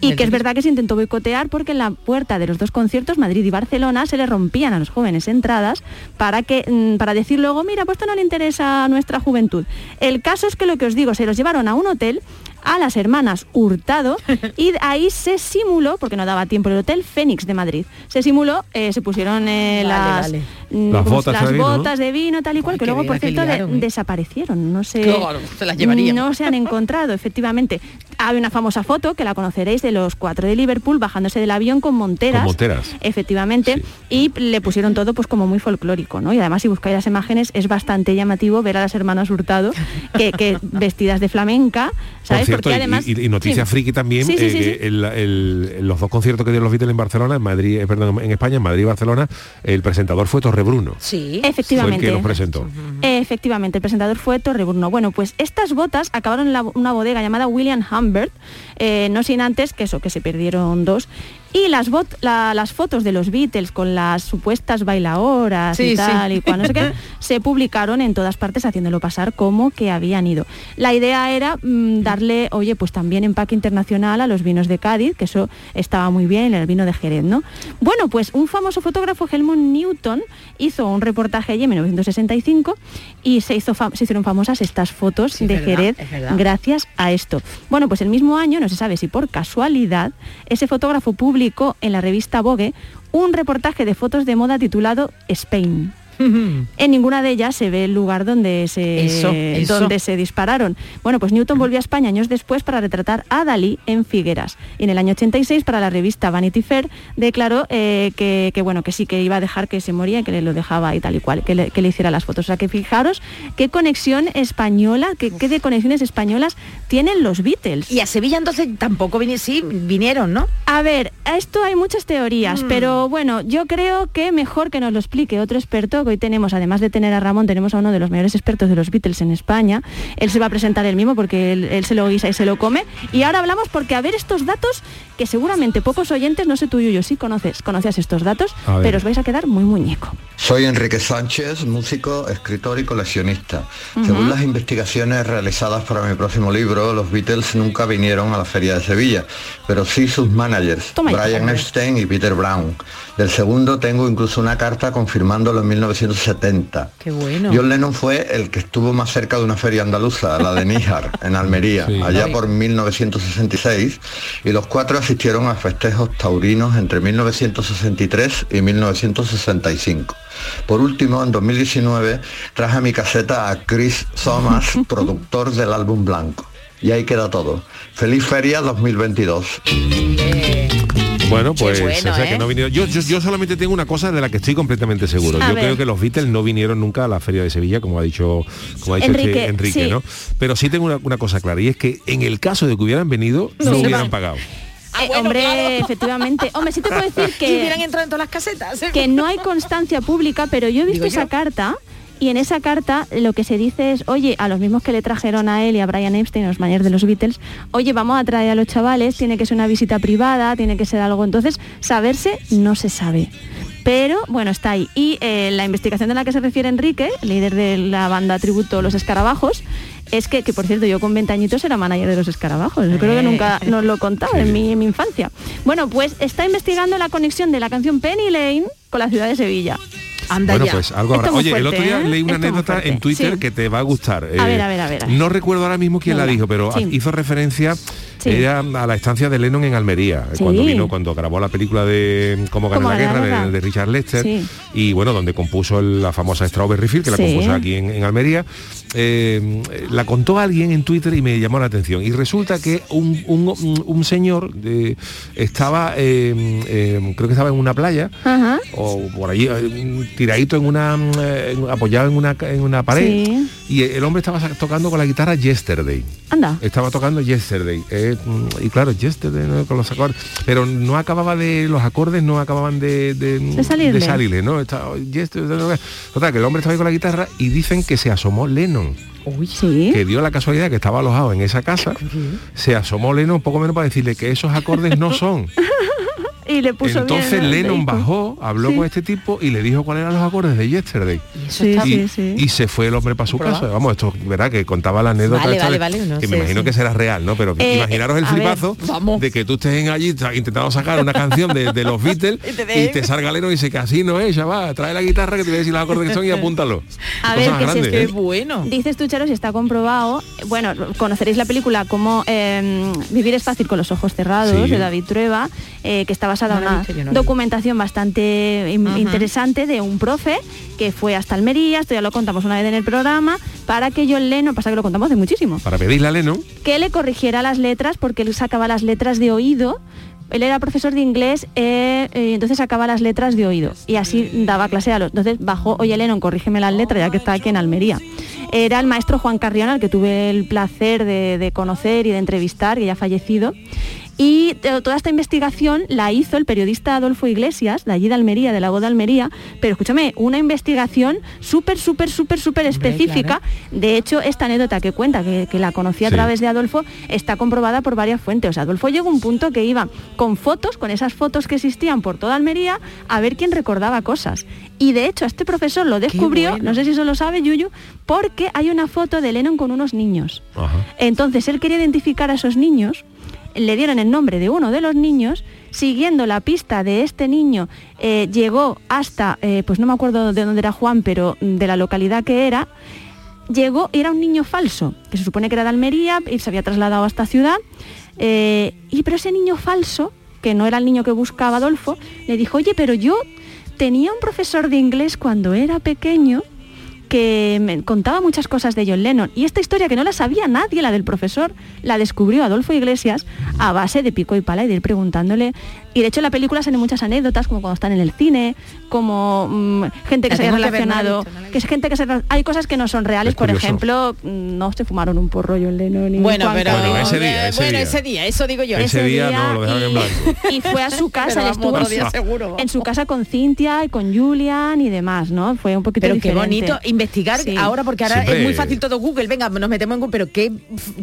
y que es verdad que se intentó boicotear porque en la puerta de los dos conciertos, Madrid y Barcelona, se le rompían a los jóvenes entradas para que mm, para decir luego, mira, pues esto no le interesa a nuestra juventud. El caso es que lo que os digo, se los llevaron a un hotel a las hermanas Hurtado y ahí se simuló, porque no daba tiempo, el Hotel Fénix de Madrid, se simuló, eh, se pusieron eh,
Vale,
las,
vale.
mm,
Las botas
las
de vino, ¿no?
botas de vino, tal y cual,
Ay,
que luego, por cierto, de-
¿eh?
desaparecieron, no.
Claro, se las llevarían.
No se han encontrado, efectivamente. Hay una famosa foto, que la conoceréis, de los cuatro de Liverpool bajándose del avión con monteras.
Con monteras.
Efectivamente. Y le pusieron todo pues como muy folclórico, ¿no? Y además si buscáis las imágenes es bastante llamativo ver a las hermanas Hurtado que, que vestidas de flamenca, ¿sabes?
Por cierto,
Porque
y-
además...
y, y noticia
Sí.
friki también,
Sí, sí,
eh,
sí,
que
sí.
el- el- los dos conciertos que dieron los Beatles en Barcelona, en Madrid, eh, perdón, en España, en Madrid y Barcelona, el presentador fue Torre Bruno.
Sí.
Fue el
Efectivamente.
que los presentó.
Efectivamente, el presentador fue Torreburno. Bueno, pues estas botas acabaron en la- una bodega llamada William Humbert, eh, no sin antes que eso, que se perdieron dos. Y las, bot- la- las fotos de los Beatles con las supuestas bailadoras
Sí,
y
sí.
tal y cual, no sé qué, se publicaron en todas partes haciéndolo pasar como que habían ido. La idea era mm, darle, oye, pues también empaque internacional a los vinos de Cádiz, que eso estaba muy bien, el vino de Jerez, ¿no? Bueno, pues un famoso fotógrafo, Helmut Newton, hizo un reportaje allí en 1965 y se, hizo fam- se hicieron famosas estas fotos
Sí,
de
verdad,
Jerez gracias a esto. Bueno, pues el mismo año, no se sabe si por casualidad, ese fotógrafo publicó en la revista Vogue un reportaje de fotos de moda titulado Spain. En ninguna de ellas se ve el lugar donde se,
Eso, eso.
donde se dispararon. Bueno, pues Newton volvió a España años después para retratar a Dalí en Figueras. Y en el año 86, para la revista Vanity Fair, declaró eh, que, que, bueno, que sí que iba a dejar que se moría, que le lo dejaba y tal y cual, que le, que le hiciera las fotos. O sea, que fijaros qué conexión española, qué, qué de conexiones españolas tienen los Beatles.
Y a Sevilla entonces tampoco vinieron, sí, vinieron, ¿no?
A ver, a esto hay muchas teorías,
Mm.
pero bueno, yo creo que mejor que nos lo explique otro experto, hoy tenemos, además de tener a Ramón, tenemos a uno de los mayores expertos de los Beatles en España. Él se va a presentar él mismo porque él, él se lo guisa y se lo come. Y ahora hablamos porque a ver estos datos que seguramente pocos oyentes, no sé tú yo sí conoces, conocías estos datos, pero os vais a quedar muy muñeco.
Soy Enrique Sánchez, músico, escritor y coleccionista. Según las investigaciones realizadas para mi próximo libro, los Beatles nunca vinieron a la Feria de Sevilla, pero sí sus managers,
Toma
Brian. Epstein y Peter Brown. Del segundo tengo incluso una carta confirmándolo en 1970.
Qué bueno.
John Lennon fue el que estuvo más cerca de una feria andaluza, la de Níjar, en Almería,
Sí.
allá por 1966, y los cuatro asistieron a festejos taurinos entre 1963 y 1965. Por último, en 2019 traje a mi caseta a Chris Thomas, productor del álbum Blanco. Y ahí queda todo. Feliz Feria 2022.
Bueno, pues
bueno,
o sea, que
¿eh?
no vinieron. Yo, yo, yo solamente tengo una cosa de la que estoy completamente seguro.
A
yo
ver.
creo que los Beatles no vinieron nunca a la Feria de Sevilla, como ha dicho, como ha dicho este
Enrique, sí.
¿no? Pero sí tengo una, una cosa clara, y es que en el caso de que hubieran venido, no, hubieran
van.
pagado.
Eh, hombre, efectivamente. Hombre, sí te puedo decir
Que hubieran entrado en todas las casetas. ¿eh?
que no hay constancia pública, pero yo he visto
Digo
esa
yo.
carta y en esa carta lo que se dice es, oye, a los mismos que le trajeron a él y a Brian Epstein, los managers de los Beatles, oye, vamos a traer a los chavales, tiene que ser una visita privada, tiene que ser algo. Entonces, saberse no se sabe. Pero bueno, está ahí. Y eh, la investigación de la que se refiere Enrique, líder de la banda tributo Los Escarabajos, es que, que por cierto, yo con 20 añitos era manager de los escarabajos. Yo creo que nunca nos lo contaba en, mi, en mi infancia. Bueno, pues está investigando la conexión de la canción Penny Lane con la ciudad de Sevilla.
Anda
bueno,
ya.
pues algo habrá. Oye, el otro día
¿eh?
leí una
Esto
anécdota en Twitter
Sí.
que te va a gustar.
A ver, a ver, a ver, a ver.
No recuerdo ahora mismo quién la dijo, pero
Sí.
hizo referencia
Sí.
era a la estancia de Lennon en Almería,
Sí.
cuando vino, cuando grabó la película de Cómo ganar la guerra, de, de Richard Lester,
Sí.
y bueno, donde compuso la famosa Strawberry Field, que la compuso aquí en, en Almería. Eh, la contó alguien en Twitter y me llamó la atención. Y resulta que un, un- un- señor eh, estaba, eh, eh, creo que estaba en una playa,
Ajá.
o por allí eh, tiradito en una eh, en- apoyado en una en una pared y el hombre estaba tocando con la guitarra Yesterday
Anda.
estaba tocando Yesterday eh, mm, y claro Yesterday ¿no? con los acordes. Pero no acababa de los acordes no acababan de de,
De salirle.
salirle, no Estaba- Yesterday, no, total que el hombre estaba ahí con la guitarra y dicen que se asomó Lennon.
Sí.
que dio la casualidad que estaba alojado en esa casa. Se asomó Lennon un poco menos para decirle que esos acordes no son
Y le puso
entonces
bien
Lennon bajó, habló
Sí.
con este tipo y le dijo cuáles eran los acordes de Yesterday.
Sí,
y,
sí, sí.
y se fue el hombre para su casa. Vamos, esto, ¿verdad? Que contaba la anécdota.
Vale,
esta
vale,
de-
vale, no
que me imagino
sí.
que será real, ¿no? Pero
Eh,
imaginaros el
a ver,
flipazo de que tú estés en allí intentando sacar una canción de, de los Beatles
Y te
y
den.
te salga Lennon y dice que así no es, chaval. Trae la guitarra que te voy a decir los acordes que son y apúntalo.
A
Cosas
ver, que es que
¿eh?
bueno.
Dices tú, Charo, si está comprobado. Bueno, conoceréis la película como eh, Vivir es fácil con los ojos cerrados,
Sí.
de David Trueba, eh, que está
he
una
visto, no
documentación bastante in- interesante de un profe que fue hasta Almería, esto ya lo contamos una vez en el programa, para que John Lennon, pasa que lo contamos de muchísimo,
Para pedirle a Lennon,
que le corrigiera las letras porque él sacaba las letras de oído. Él era profesor de inglés eh, eh, entonces sacaba las letras de oído y así daba clase a los... Entonces bajó, oye Lennon, corrígeme las letras ya que está aquí en Almería. Era el maestro Juan Carrión, al que tuve el placer de, de conocer y de entrevistar, que ya ha fallecido. Y eh, toda esta investigación la hizo el periodista Adolfo Iglesias, de allí de Almería, de la voz de Almería, pero escúchame, una investigación súper, súper, súper, súper específica. De hecho, esta anécdota que cuenta, que, que la conocí a
Sí.
través de Adolfo, está comprobada por varias fuentes. O sea, Adolfo llegó a un punto que iba con fotos, con esas fotos que existían por toda Almería, a ver quién recordaba cosas. Y de hecho, este profesor lo descubrió,
bueno.
no sé si eso lo sabe Yuyu, porque hay una foto de Lennon con unos niños. Entonces él quería identificar a esos niños, le dieron el nombre de uno de los niños, siguiendo la pista de este niño, eh, llegó hasta, eh, pues no me acuerdo de dónde era Juan, pero de la localidad que era, llegó, era un niño falso, que se supone que era de Almería y se había trasladado a esta ciudad, eh, y pero ese niño falso, que no era el niño que buscaba Adolfo, le dijo, oye, pero yo tenía un profesor de inglés cuando era pequeño que me contaba muchas cosas de John Lennon y esta historia que no la sabía nadie, la del profesor, la descubrió Adolfo Iglesias a base de pico y pala y de ir preguntándole. Y de hecho en la película salen muchas anécdotas, como cuando están en el cine, como gente que
La
se haya
que no
relacionado, que es gente que se... Hay cosas que no son reales,
Es
por
curioso.
ejemplo, mm, no se fumaron un porro John Lennon. y
Bueno,
Juan
pero.
Bueno, ese día, ese
bueno,
día.
ese día, eso digo yo.
Ese día no, lo dejaron en blanco.
y fue a su casa, él estuvo en
día
su-
seguro,
en su casa con Cintia y con Julian y demás, ¿no? Fue un poquito
Pero qué bonito investigar
Sí.
ahora, porque ahora
Siempre-
es muy fácil todo Google. Venga, nos metemos en Google, pero qué,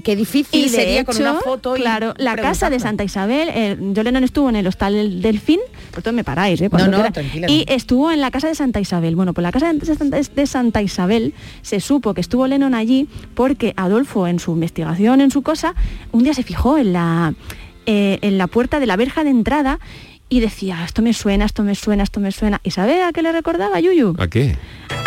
qué difícil
Y de
sería
hecho,
con una foto. y
claro, la casa de. Santa Isabel, eh, John Lennon estuvo en el hostal del Delfín, por todo me paráis, ¿eh? Cuando
No, no, tranquila.
Y estuvo en la casa de Santa Isabel. Bueno, pues la casa de Santa- de Santa Isabel se supo que estuvo Lennon allí porque Adolfo en su investigación, en su cosa, un día se fijó en la, eh, en la puerta de la verja de entrada y decía, esto me suena, esto me suena, esto me suena. ¿Y sabe a qué le recordaba Yuyu?
¿A qué?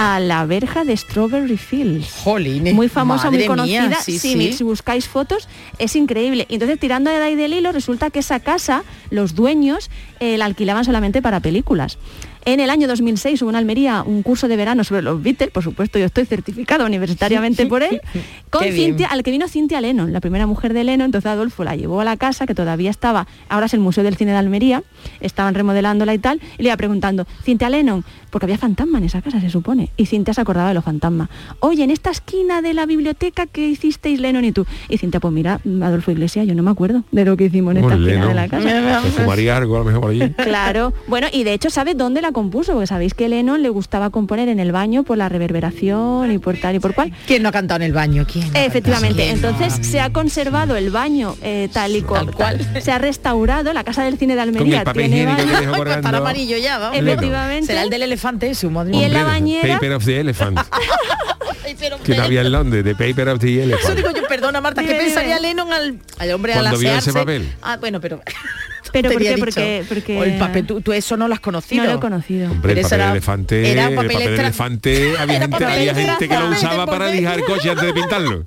A la verja de Strawberry Fields.
Jolines,
Muy famosa, muy conocida.
mía, sí,
Sí,
sí.
Si buscáis fotos, es increíble. Entonces, tirando de ahí del hilo, resulta que esa casa, los dueños, eh, la alquilaban solamente para películas. En el año 2006 hubo en Almería un curso de verano sobre los Beatles, por supuesto yo estoy certificada universitariamente por él, con. Cintia, al que vino Cintia Lennon, la primera mujer de Lennon, entonces Adolfo la llevó a la casa, que todavía estaba, ahora es el Museo del Cine de Almería, estaban remodelándola y tal, y le iba preguntando, Cintia Lennon, porque había fantasma en esa casa, se supone, y Cintia se acordaba de los fantasmas. Oye, en esta esquina de la biblioteca que hicisteis Lennon y tú, y Cintia, pues mira, Adolfo Iglesias, yo no me acuerdo de lo que hicimos en esta esquina de la casa.
Se fumaría algo a lo mejor por allí.
Claro, bueno, y de hecho sabe dónde la compuso, porque sabéis que Lennon le gustaba componer en el baño por la reverberación y por tal y por cual.
¿Quién no ha cantado en el baño? ¿Quién? no
Efectivamente, entonces se ha conservado el baño eh, tal y cual, se ha restaurado, la casa del cine de Almería
papel
tiene
higiénico
baño.
que dejó
Ay, pues amarillo ya.
Efectivamente.
Será el del elefante ese, madre
Y en la bañera-
Paper of the Elephant. Que no había en Londres, de Paper of the
Eso
Elephant.
digo yo, perdona Marta, ¿qué
Dime,
pensaría. Lennon al, al hombre al
Cuando vio ese
asearse?
papel.
Ah, bueno, pero...
Pero ¿por qué?
dicho.
Porque, porque
O el papel, tú, tú eso no lo has conocido.
no lo he conocido.
Hombre, el papel
era-
elefante,
era
el
papel
papel
extra-
elefante, había, gente,
papel
había gente que lo usaba para
papel.
lijar el coche antes de pintarlo.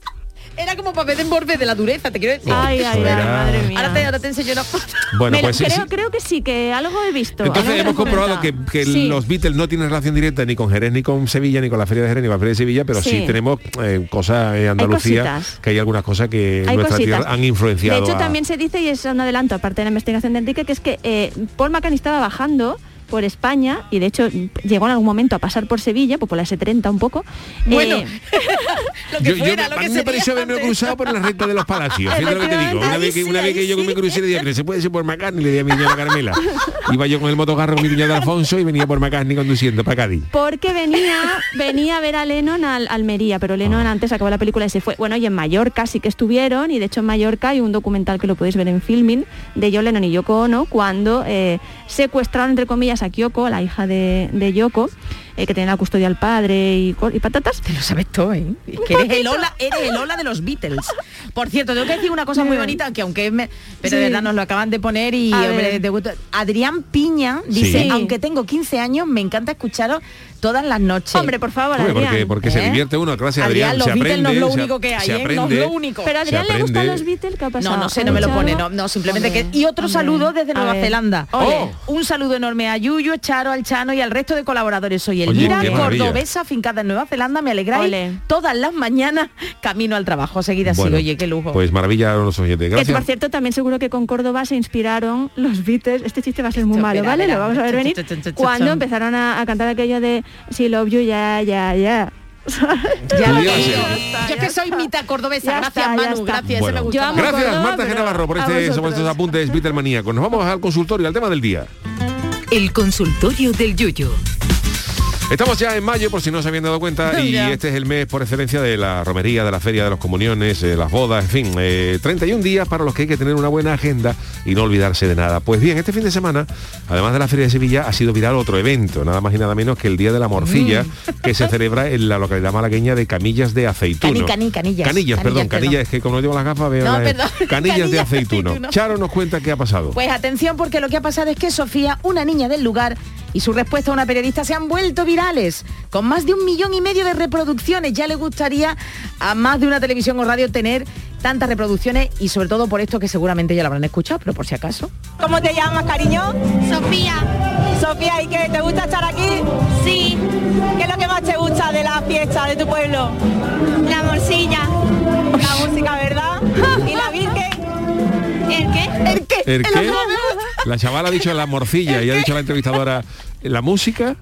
Era como papel de emborde de la dureza, te quiero decir.
Ay, ay, ay,
era-
madre mía.
Ahora te, ahora te enseño una foto.
Bueno, pues
creo,
sí.
creo que sí, que algo he visto.
Entonces hemos
he
comprobado que, que
Sí.
los Beatles no tienen relación directa ni con Jerez, ni con Sevilla, ni con la Feria de Jerez, ni con la Feria de Sevilla, pero sí,
Sí.
tenemos eh, cosas en Andalucía, que hay algunas cosas que en
Hay
nuestra
cositas.
tierra han influenciado.
De hecho,
a-
también se dice, y es un adelanto, aparte de la investigación de Enrique, que es que eh, Paul McCartney estaba bajando por España y de hecho llegó en algún momento a pasar por Sevilla, pues por la S30 un poco.
Bueno,
Eh,
lo que
Yo, yo-
fuera,
a
lo
mí
que
me
sería
pareció haberme cruzado por la recta de los palacios. Fíjate lo que te digo. Una vez que, una vez que yo me crucé le dije, "Pero se puede ser por McCartney, le dije a mi niña Carmela. Iba yo con el motocarro con mi niña de Alfonso y venía por McCartney conduciendo para Cádiz.
porque venía venía a ver a Lennon al Almería, pero Lennon antes acabó la película y se fue. Bueno, y en Mallorca sí que estuvieron, y de hecho en Mallorca hay un documental que lo podéis ver en filming de John Lennon y Yoko Ono cuando eh, secuestraron entre comillas a Kyoko, la hija de, de Yoko, eh, que tenía la custodia al padre y, patatas.
Te lo sabes todo, ¿eh? Es que eres el Ola, eres el Ola de los Beatles. Por cierto, tengo que decir una cosa muy bonita, que aunque me, pero de verdad nos lo acaban de poner y hombre,
ver.
de gusto. Adrián Piña dice,
Sí.
aunque tengo 15 años, me encanta escucharos todas las noches.
Hombre, por favor,
porque,
Adrián.
porque se
¿Eh?
divierte uno, gracias a
Adrián,
Adrián,
los
se
Beatles no es lo único que hay, ¿eh? No es lo único.
Pero a Adrián le gustan los Beatles, ¿qué ha pasado?
No, no sé, no me lo pone, no, no, simplemente que... Y otro
Hombre,
saludo desde Nueva. Zelanda.
Ole.
Un saludo enorme a Yuyu, Charo, al Chano y al resto de colaboradores. Soy
Oye,
Elvira,
maravilla.
cordobesa, afincada en Nueva Zelanda, me alegráis
Ole.
todas las mañanas camino al trabajo. Seguida así,
Bueno,
oye, qué lujo.
Pues maravilla a los oyentes.
Que
Gracias.
por cierto también seguro que con Córdoba se inspiraron los Beatles. Este chiste va a ser muy malo, ¿vale? Lo vamos a ver venir. Cuando empezaron a, a cantar aquello de Si love you, ya, ya, ya.
Ya lo
Podría
que yo, que soy mitad cordobesa,
Ya
gracias
está,
Manu, gracias,
Bueno,
me gusta.
Gracias
Córdoba,
Marta Genavarro por este, estos apuntes Beatlemaníacos. Nos vamos al consultorio, al tema del día.
El consultorio del Yuyo.
Estamos ya en mayo, por si no se habían dado cuenta, y
Ya.
este es el mes por excelencia de la romería, de la feria de los comuniones, eh, las bodas, en fin, eh, 31 días para los que hay que tener una buena agenda y no olvidarse de nada. Pues bien, este fin de semana, además de la Feria de Sevilla, ha sido viral otro evento, nada más y nada menos que el Día de la Morcilla, que se celebra en la localidad malagueña de Camillas de Aceituno.
Cani, cani, canillas.
Canillas, perdón,
Canillas, perdón.
canillas, es que como no llevo las gafas veo
No,
las-. Canillas de
Canillas de
aceituno.
aceituno.
Charo nos cuenta qué ha pasado.
Pues atención porque lo que ha pasado es que Sofía, una niña del lugar, y su respuesta a una periodista se han vuelto virales, con más de un millón y medio de reproducciones. Ya le gustaría a más de una televisión o radio tener tantas reproducciones y sobre todo por esto que seguramente ya lo habrán escuchado, pero por si acaso.
¿Cómo te llamas, cariño? Sofía. Sofía, ¿y qué? ¿Te gusta estar aquí? Sí. ¿Qué es lo que más te gusta de la fiesta de tu pueblo? La morcilla. La música, ¿verdad? ¿Y la Virgen? ¿El qué?
¿El qué?
¿El qué? La chavala ha dicho la morcilla y ha dicho la entrevistadora la música,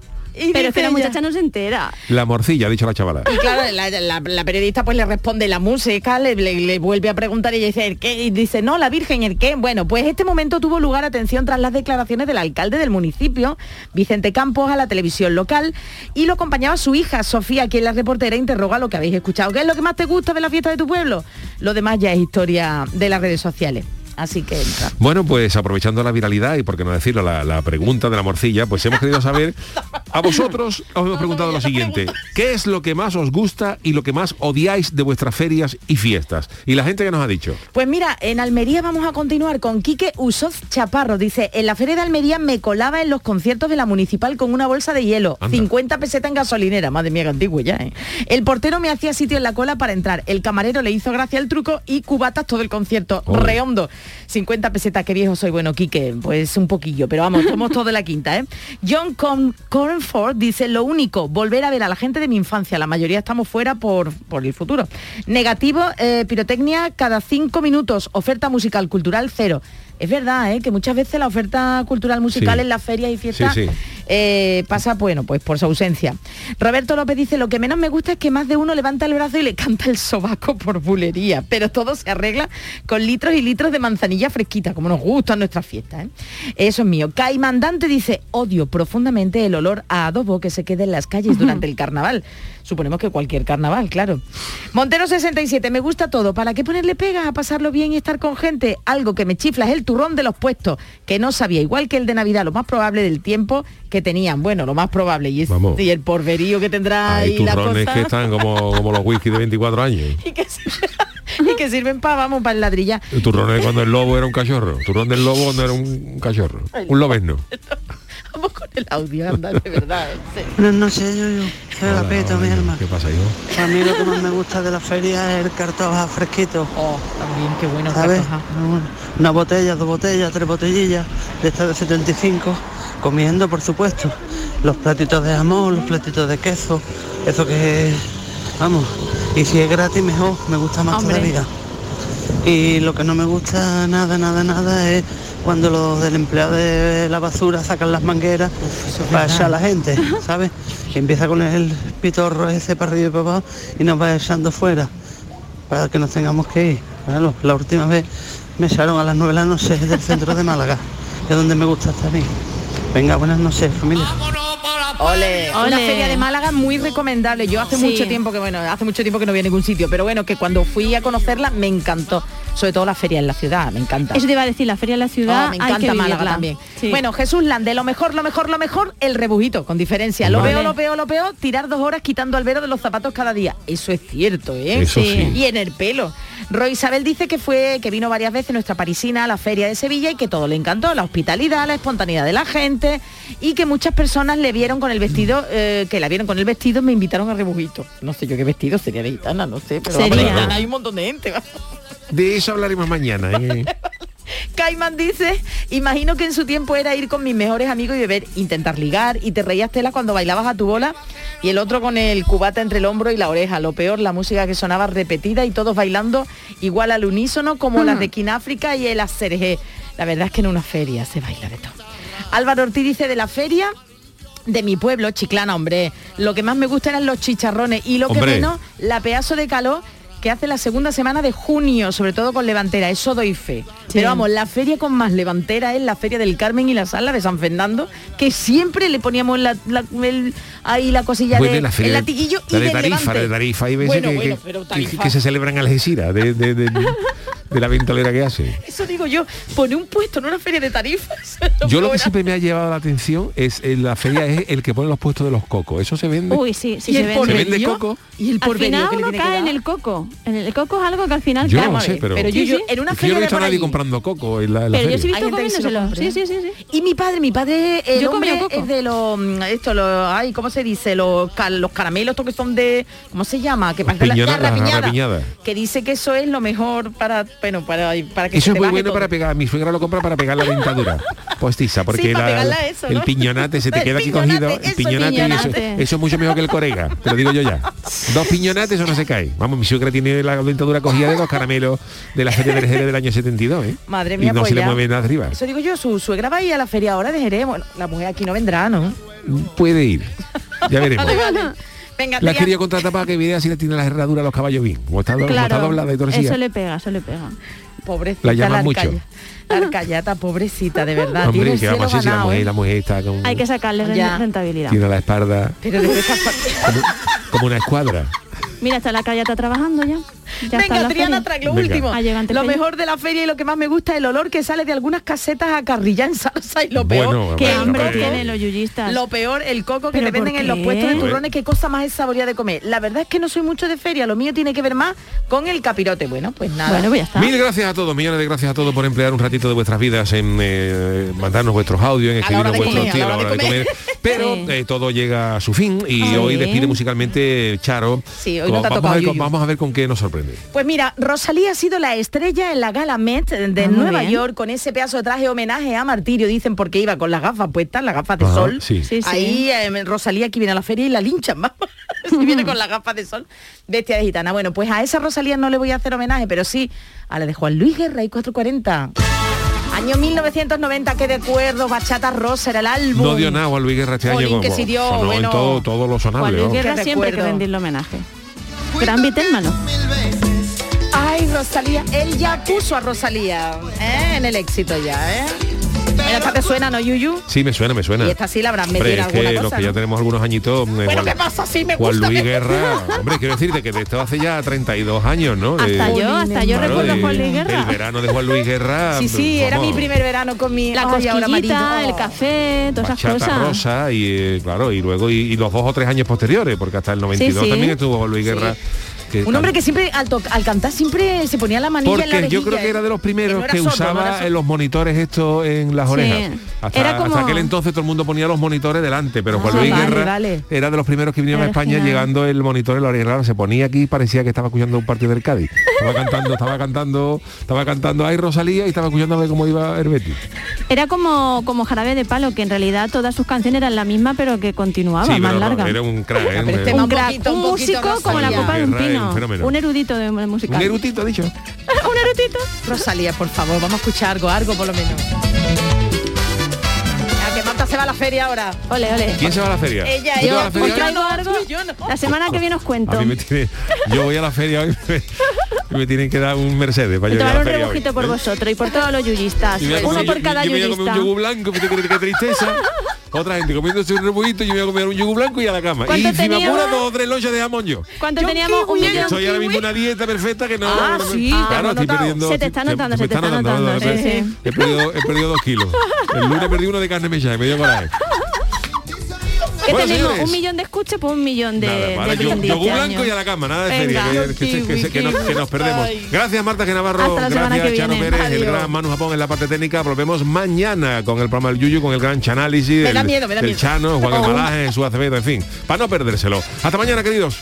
Pero es que la muchacha no se entera.
la morcilla, ha dicho la chavala.
Y claro, la, la- la periodista pues le responde la música, le, le- le vuelve a preguntar y ella dice, ¿el qué? Y dice, no, la Virgen, ¿el qué? Bueno, pues este momento tuvo lugar, atención, tras las declaraciones del alcalde del municipio, Vicente Campos, a la televisión local, y lo acompañaba su hija, Sofía, quien la reportera interroga lo que habéis escuchado. ¿Qué es lo que más te gusta de la fiesta de tu pueblo? Lo demás ya es historia de las redes sociales. Así que entra.
Bueno, pues aprovechando la viralidad y por qué no decirlo, la, la pregunta de la morcilla, pues hemos querido saber, a vosotros os hemos preguntado lo siguiente, ¿qué es lo que más os gusta y lo que más odiáis de vuestras ferias y fiestas? Y la gente que nos ha dicho.
Pues mira, en Almería vamos a continuar con Quique Usoz Chaparro. Dice, en la feria de Almería me colaba en los conciertos de la municipal con una bolsa de hielo,
Anda.
50 pesetas en gasolinera, madre mía, que antiguo ya, ¿eh? El portero me hacía sitio en la cola para entrar, el camarero le hizo gracia el truco y cubatas todo el concierto, rehondo. 50 pesetas, qué viejo soy, bueno, Quique, pues un poquillo, pero vamos, somos todos de la quinta, ¿eh? John Con Cornford dice, lo único, volver a ver a la gente de mi infancia, la mayoría estamos fuera por, por el futuro. Negativo, eh, pirotecnia cada cinco minutos, oferta musical cultural cero. Es verdad, ¿eh? que muchas veces la oferta cultural musical
Sí.
en las ferias y fiestas
Sí, sí.
eh, pasa, bueno, pues por su ausencia. Roberto López dice, lo que menos me gusta es que más de uno levanta el brazo y le canta el sobaco por bulería, pero todo se arregla con litros y litros de manzanilla fresquita, como nos gustan nuestras fiestas. ¿eh? Eso es mío. Caimandante dice, odio profundamente el olor a adobo que se queda en las calles durante el carnaval. Suponemos que cualquier carnaval, claro. Montero 67, me gusta todo. ¿Para qué ponerle pegas a pasarlo bien y estar con gente? Algo que me chifla es el turrón de los puestos, que no sabía, igual que el de Navidad, lo más probable del tiempo que tenían. Bueno, lo más probable. Y, es- y el porverío que tendrá
Hay
la
turrones que están como, como los whisky de 24 años.
y, que sirven, y que sirven para, vamos, para el ladrilla.
El turrón es cuando el lobo era un cachorro. Turrón del lobo cuando era un cachorro. Un lobezno.
Vamos con el audio, anda, de verdad. Sí.
Buenas noches, Yuyu. Soy Agapito, mi hermano.
¿Qué pasa, hijo?
A mí lo que más me gusta de la feria es el cartoja fresquito.
Oh, también, qué bueno
¿Sabes?
cartoja.
Una- Una botella, dos botellas, tres botellillas, de estas de 75, comiendo, por supuesto. Los platitos de jamón, los platitos de queso, eso que es, vamos, y si es gratis mejor, me gusta más
Hombre.
todavía. Y lo que no me gusta nada, nada, nada es cuando los del empleado de la basura sacan las mangueras para echar a la gente, ¿sabes? Que empieza con el pitorro ese para arriba y para abajo y nos va echando fuera para que nos tengamos que ir. Bueno, la última vez me echaron a las 9 de la noche del centro de Málaga, que es donde me gusta estar a mí. Venga, buenas noches, familia.
Ole, una
Ole.
feria de Málaga muy recomendable. Yo hace
Sí.
mucho tiempo que bueno, hace mucho tiempo que no voy a ningún sitio, pero bueno, que cuando fui a conocerla me encantó. Sobre todo la feria en la ciudad, me encanta.
Eso te iba a decir, la feria de la ciudad
Oh, me
hay
encanta
que
Málaga
vivirla.
también.
Sí.
Bueno, Jesús Lande, lo mejor, lo mejor, lo mejor, el rebujito, con diferencia. Lo
Vale.
veo, lo veo, lo veo, tirar dos horas quitando albero de los zapatos cada día. Eso es cierto, ¿eh?
Eso sí.
Y en el pelo. Roy Isabel dice que fue, que vino varias veces nuestra parisina a la feria de Sevilla y que todo le encantó, la hospitalidad, la espontaneidad de la gente y que muchas personas le vieron con el vestido, eh, que la vieron con el vestido, me invitaron a rebujito. No sé yo qué vestido, sería de gitana, no sé, pero vamos,
Sería.
gitana hay un montón de gente.
De eso hablaremos mañana. ¿eh?
Cayman dice, imagino que en su tiempo era ir con mis mejores amigos y beber, intentar ligar y te reías tela cuando bailabas a tu bola y el otro con el cubata entre el hombro y la oreja. Lo peor, la música que sonaba repetida y todos bailando igual al unísono como las de Kináfrica y el Aserje. La verdad es que en una feria se baila de todo. Álvaro Ortiz dice de la feria de mi pueblo, Chiclana, hombre. Lo que más me gusta eran los chicharrones y lo que menos, la pedazo de calor que hace la segunda semana de junio, sobre todo con levantera, eso doy fe. Pero vamos, la feria con más levantera es la feria del Carmen y la sala de San Fernando, que siempre le poníamos la, la- el- ahí la cosilla
Bueno,
de
la feria
el latiguillo
la
y
de Tarifa, la de Tarifa, hay veces
Bueno,
que,
bueno,
que-
pero
que-
Tarifa.
que se celebran en Algeciras, de, de- de- de la ventolera que hace.
Eso digo yo, pone un puesto en una feria de tarifas.
Yo lo que siempre me ha llevado la atención es en la feria es el que pone los puestos de los cocos. Eso se vende.
Uy, sí, sí
¿Y
se
el
vende.
¿Se vende coco?
Y el
Al
porvenir
final
que
uno cae en el coco. En el coco es algo que al final
Yo
cae.
no sé, pero,
pero yo, yo en una feria
no he
de
comprando coco en la, en la
Pero yo sí he
feria.
visto
Hay gente que se lo
comiéndoselo.
compra,
Sí, sí, sí, sí.
Y mi padre, mi padre, el
Yo
hombre
comido coco.
es de los, mm, esto, los, ay, ¿cómo se dice? Los, ca- los caramelos, estos que son de, ¿cómo se llama? Que parece la-
piñona-
la
la
rapiñada. Que dice que eso es lo mejor para, bueno, para, para que
Eso
se
es muy bueno
todo.
para pegar. Mi suegra lo compra para pegar la dentadura postiza, porque
Sí,
la- el piñonate se te queda aquí cogido.
eso,
El piñonate, y eso,
piñonate.
eso es mucho mejor que el corega. Te lo digo yo ya. Dos piñonates, eso no se cae. Vamos, mi suegra tiene la dentadura cogida de dos caramelos de la feria del año 72, ¿eh?
Madre mía,
y no
pues
se le mueve nada arriba.
Eso digo yo, su suegra va a ir a la feria ahora de Jerez. Bueno, la mujer aquí no vendrá, ¿no?
Puede ir. Ya veremos.
Vale, vale. Venga,
La
tía.
quería contratar para que vea si le tiene las herraduras a los caballos bien. Como está, como está
Claro,
doblada y torcida.
eso le pega, eso le pega.
Pobrecita
La llaman
arcaya-
mucho.
La arcayata, pobrecita, de verdad.
Hombre,
tiene el
que vamos a
cielo
decir si la
ganado,
mujer,
¿eh?
la mujer está con,
Hay que sacarle ren-
Ya.
rentabilidad.
tiene la espalda
Pero fa-
como, como una escuadra.
Mira, está la calle está trabajando ya.
Venga, Triana track lo
Venga.
último. Lo
que
mejor de la feria y lo que más me gusta es el olor que sale de algunas casetas a carrilla en salsa y lo peor.
Bueno,
Qué
Bueno,
hambre tienen los yuyistas.
Lo peor, el coco que
¿Pero
te venden en los puestos de turrones, qué cosa más es saboría de comer. La verdad es que no soy mucho de feria, lo mío tiene que ver más con el capirote. Bueno, pues nada.
Bueno, pues ya está.
Mil gracias a todos, millones de gracias a todos por emplear un ratito de vuestras vidas en eh, mandarnos vuestros audios, en escribirnos vuestros tíos
a la hora de
comer. Pero
Sí.
eh, todo llega a su fin y hoy despide musicalmente Charo.
Sí, hoy no te ha
vamos,
tocado
a ver, con-
Yuyu.
vamos a ver con qué nos sorprende.
Pues mira, Rosalía ha sido la estrella en la gala Met de
Ah,
Nueva
bien.
York con ese pedazo de traje homenaje a Martirio, dicen porque iba con las gafas puestas, las gafas de
Ajá,
sol.
sí.
Sí, sí.
Ahí eh, Rosalía que viene a la feria y la linchan, vamos. Si viene con las gafas de sol, bestia de gitana. Bueno, pues a esa Rosalía no le voy a hacer homenaje, pero sí a la de Juan Luis Guerra y 440. Año 1990, que de acuerdo, Bachata Rosa era el álbum.
No dio nada Juan Luis Guerra este
Jolín,
año.
que sí dio, bueno.
todo, todo lo sonable.
Juan Luis. Guerra
Qué
siempre hay que rendirle homenaje. Gran Vitelmano.
Ay, Rosalía, él ya puso a Rosalía ¿eh? en el éxito ya, ¿eh? Esta te suena, ¿no, Yuyu?
Sí, me suena, me suena.
Y esta sí la habrán
Hombre,
metido en
es que
alguna
los
cosa,
que ya
¿no?
tenemos algunos añitos. eh,
Bueno,
Juan-
¿qué pasa? Sí, me
Juan
gusta.
Luis
me-
Guerra, hombre, quiero decirte que de esto hace ya 32 años, ¿no? De-
Hasta yo, hasta yo
Claro,
recuerdo
de-
Juan Luis
El
Guerra.
verano de Juan Luis Guerra.
Sí, sí, era mi primer verano con mi...
La cosquillita, el café, todas esas cosas.
rosa y eh, claro y luego y, y los dos o tres años posteriores porque hasta el 92
sí.
también estuvo Juan Luis Guerra que
Un hombre que siempre al, al cantar siempre se ponía la manilla en la
porque
orejilla.
yo creo que era de los primeros
no era
que
sordo,
usaba
era
eh, los monitores estos en las
Sí.
orejas hasta,
Era como-
hasta aquel entonces todo el mundo ponía los monitores delante pero Juan
Ah,
Luis
vale,
Guerra
vale.
era de los primeros que vinieron a
Era
España llegando el monitor en la oreja se ponía aquí y parecía que estaba escuchando un partido del Cádiz estaba cantando estaba cantando estaba cantando ay Rosalía y estaba escuchando a ver cómo iba el Betis
Era como, como Jarabe de Palo, que en realidad todas sus canciones eran la misma, pero que continuaba,
Sí,
más
pero no,
larga.
era un crack ¿eh?
pero este
un,
crack,
poquito,
un músico como la copa de un pino.
Fenómeno.
Un erudito de, de
un erudito ha dicho
un erudito.
Rosalía, por favor, vamos a escuchar algo, algo por lo menos. A que Marta se va a la feria ahora.
Ole, ole.
¿Quién se va a la feria?
Ella,
¿Tú te
yo,
la feria
algo.
yo no.
La semana que viene os cuento.
A mí me tiene, yo voy a la feria hoy y me tienen que dar un Mercedes para a la
un
feria hoy.
rebujito por
¿Eh?
vosotros y por todos los yuyistas.
Me
Uno por
yo-
cada
yo me voy a comer un
yuyista.
yogur blanco, qué tristeza. Otra gente comiéndose un rebujito y yo voy a comer un yogur blanco y a la cama. Y
¿Cuánto
si me
teníamos?
apura dos o tres lonchas de jamón yo.
¿Cuánto
Yo
teníamos? Un millón.
Estoy ahora mismo una dieta perfecta que no...
Ah, sí,
claro, estoy perdiendo...
Se te está notando, se te está notando,
¿verdad?
sí, sí.
He perdido, he perdido dos kilos. El lunes perdí uno de carne mechada y me dio coraje.
Que
Bueno,
tenemos
señores.
un millón de escuchas por un millón de,
Nada, para
de
yo- yogur
este
blanco y a la cama, nada de feria, que, que que que nos, que perdemos. Gracias Marta
la semana
gracias
que
Chano
viene.
Pérez, el
Adiós.
gran Manu Japón en la parte técnica. Volvemos mañana con el programa El Yuyu, con el gran Chanálisis del,
miedo,
del. Chano, Juan
Oh.
Embalaje, Jesús Acevedo, en fin, para no perdérselo. Hasta mañana, queridos.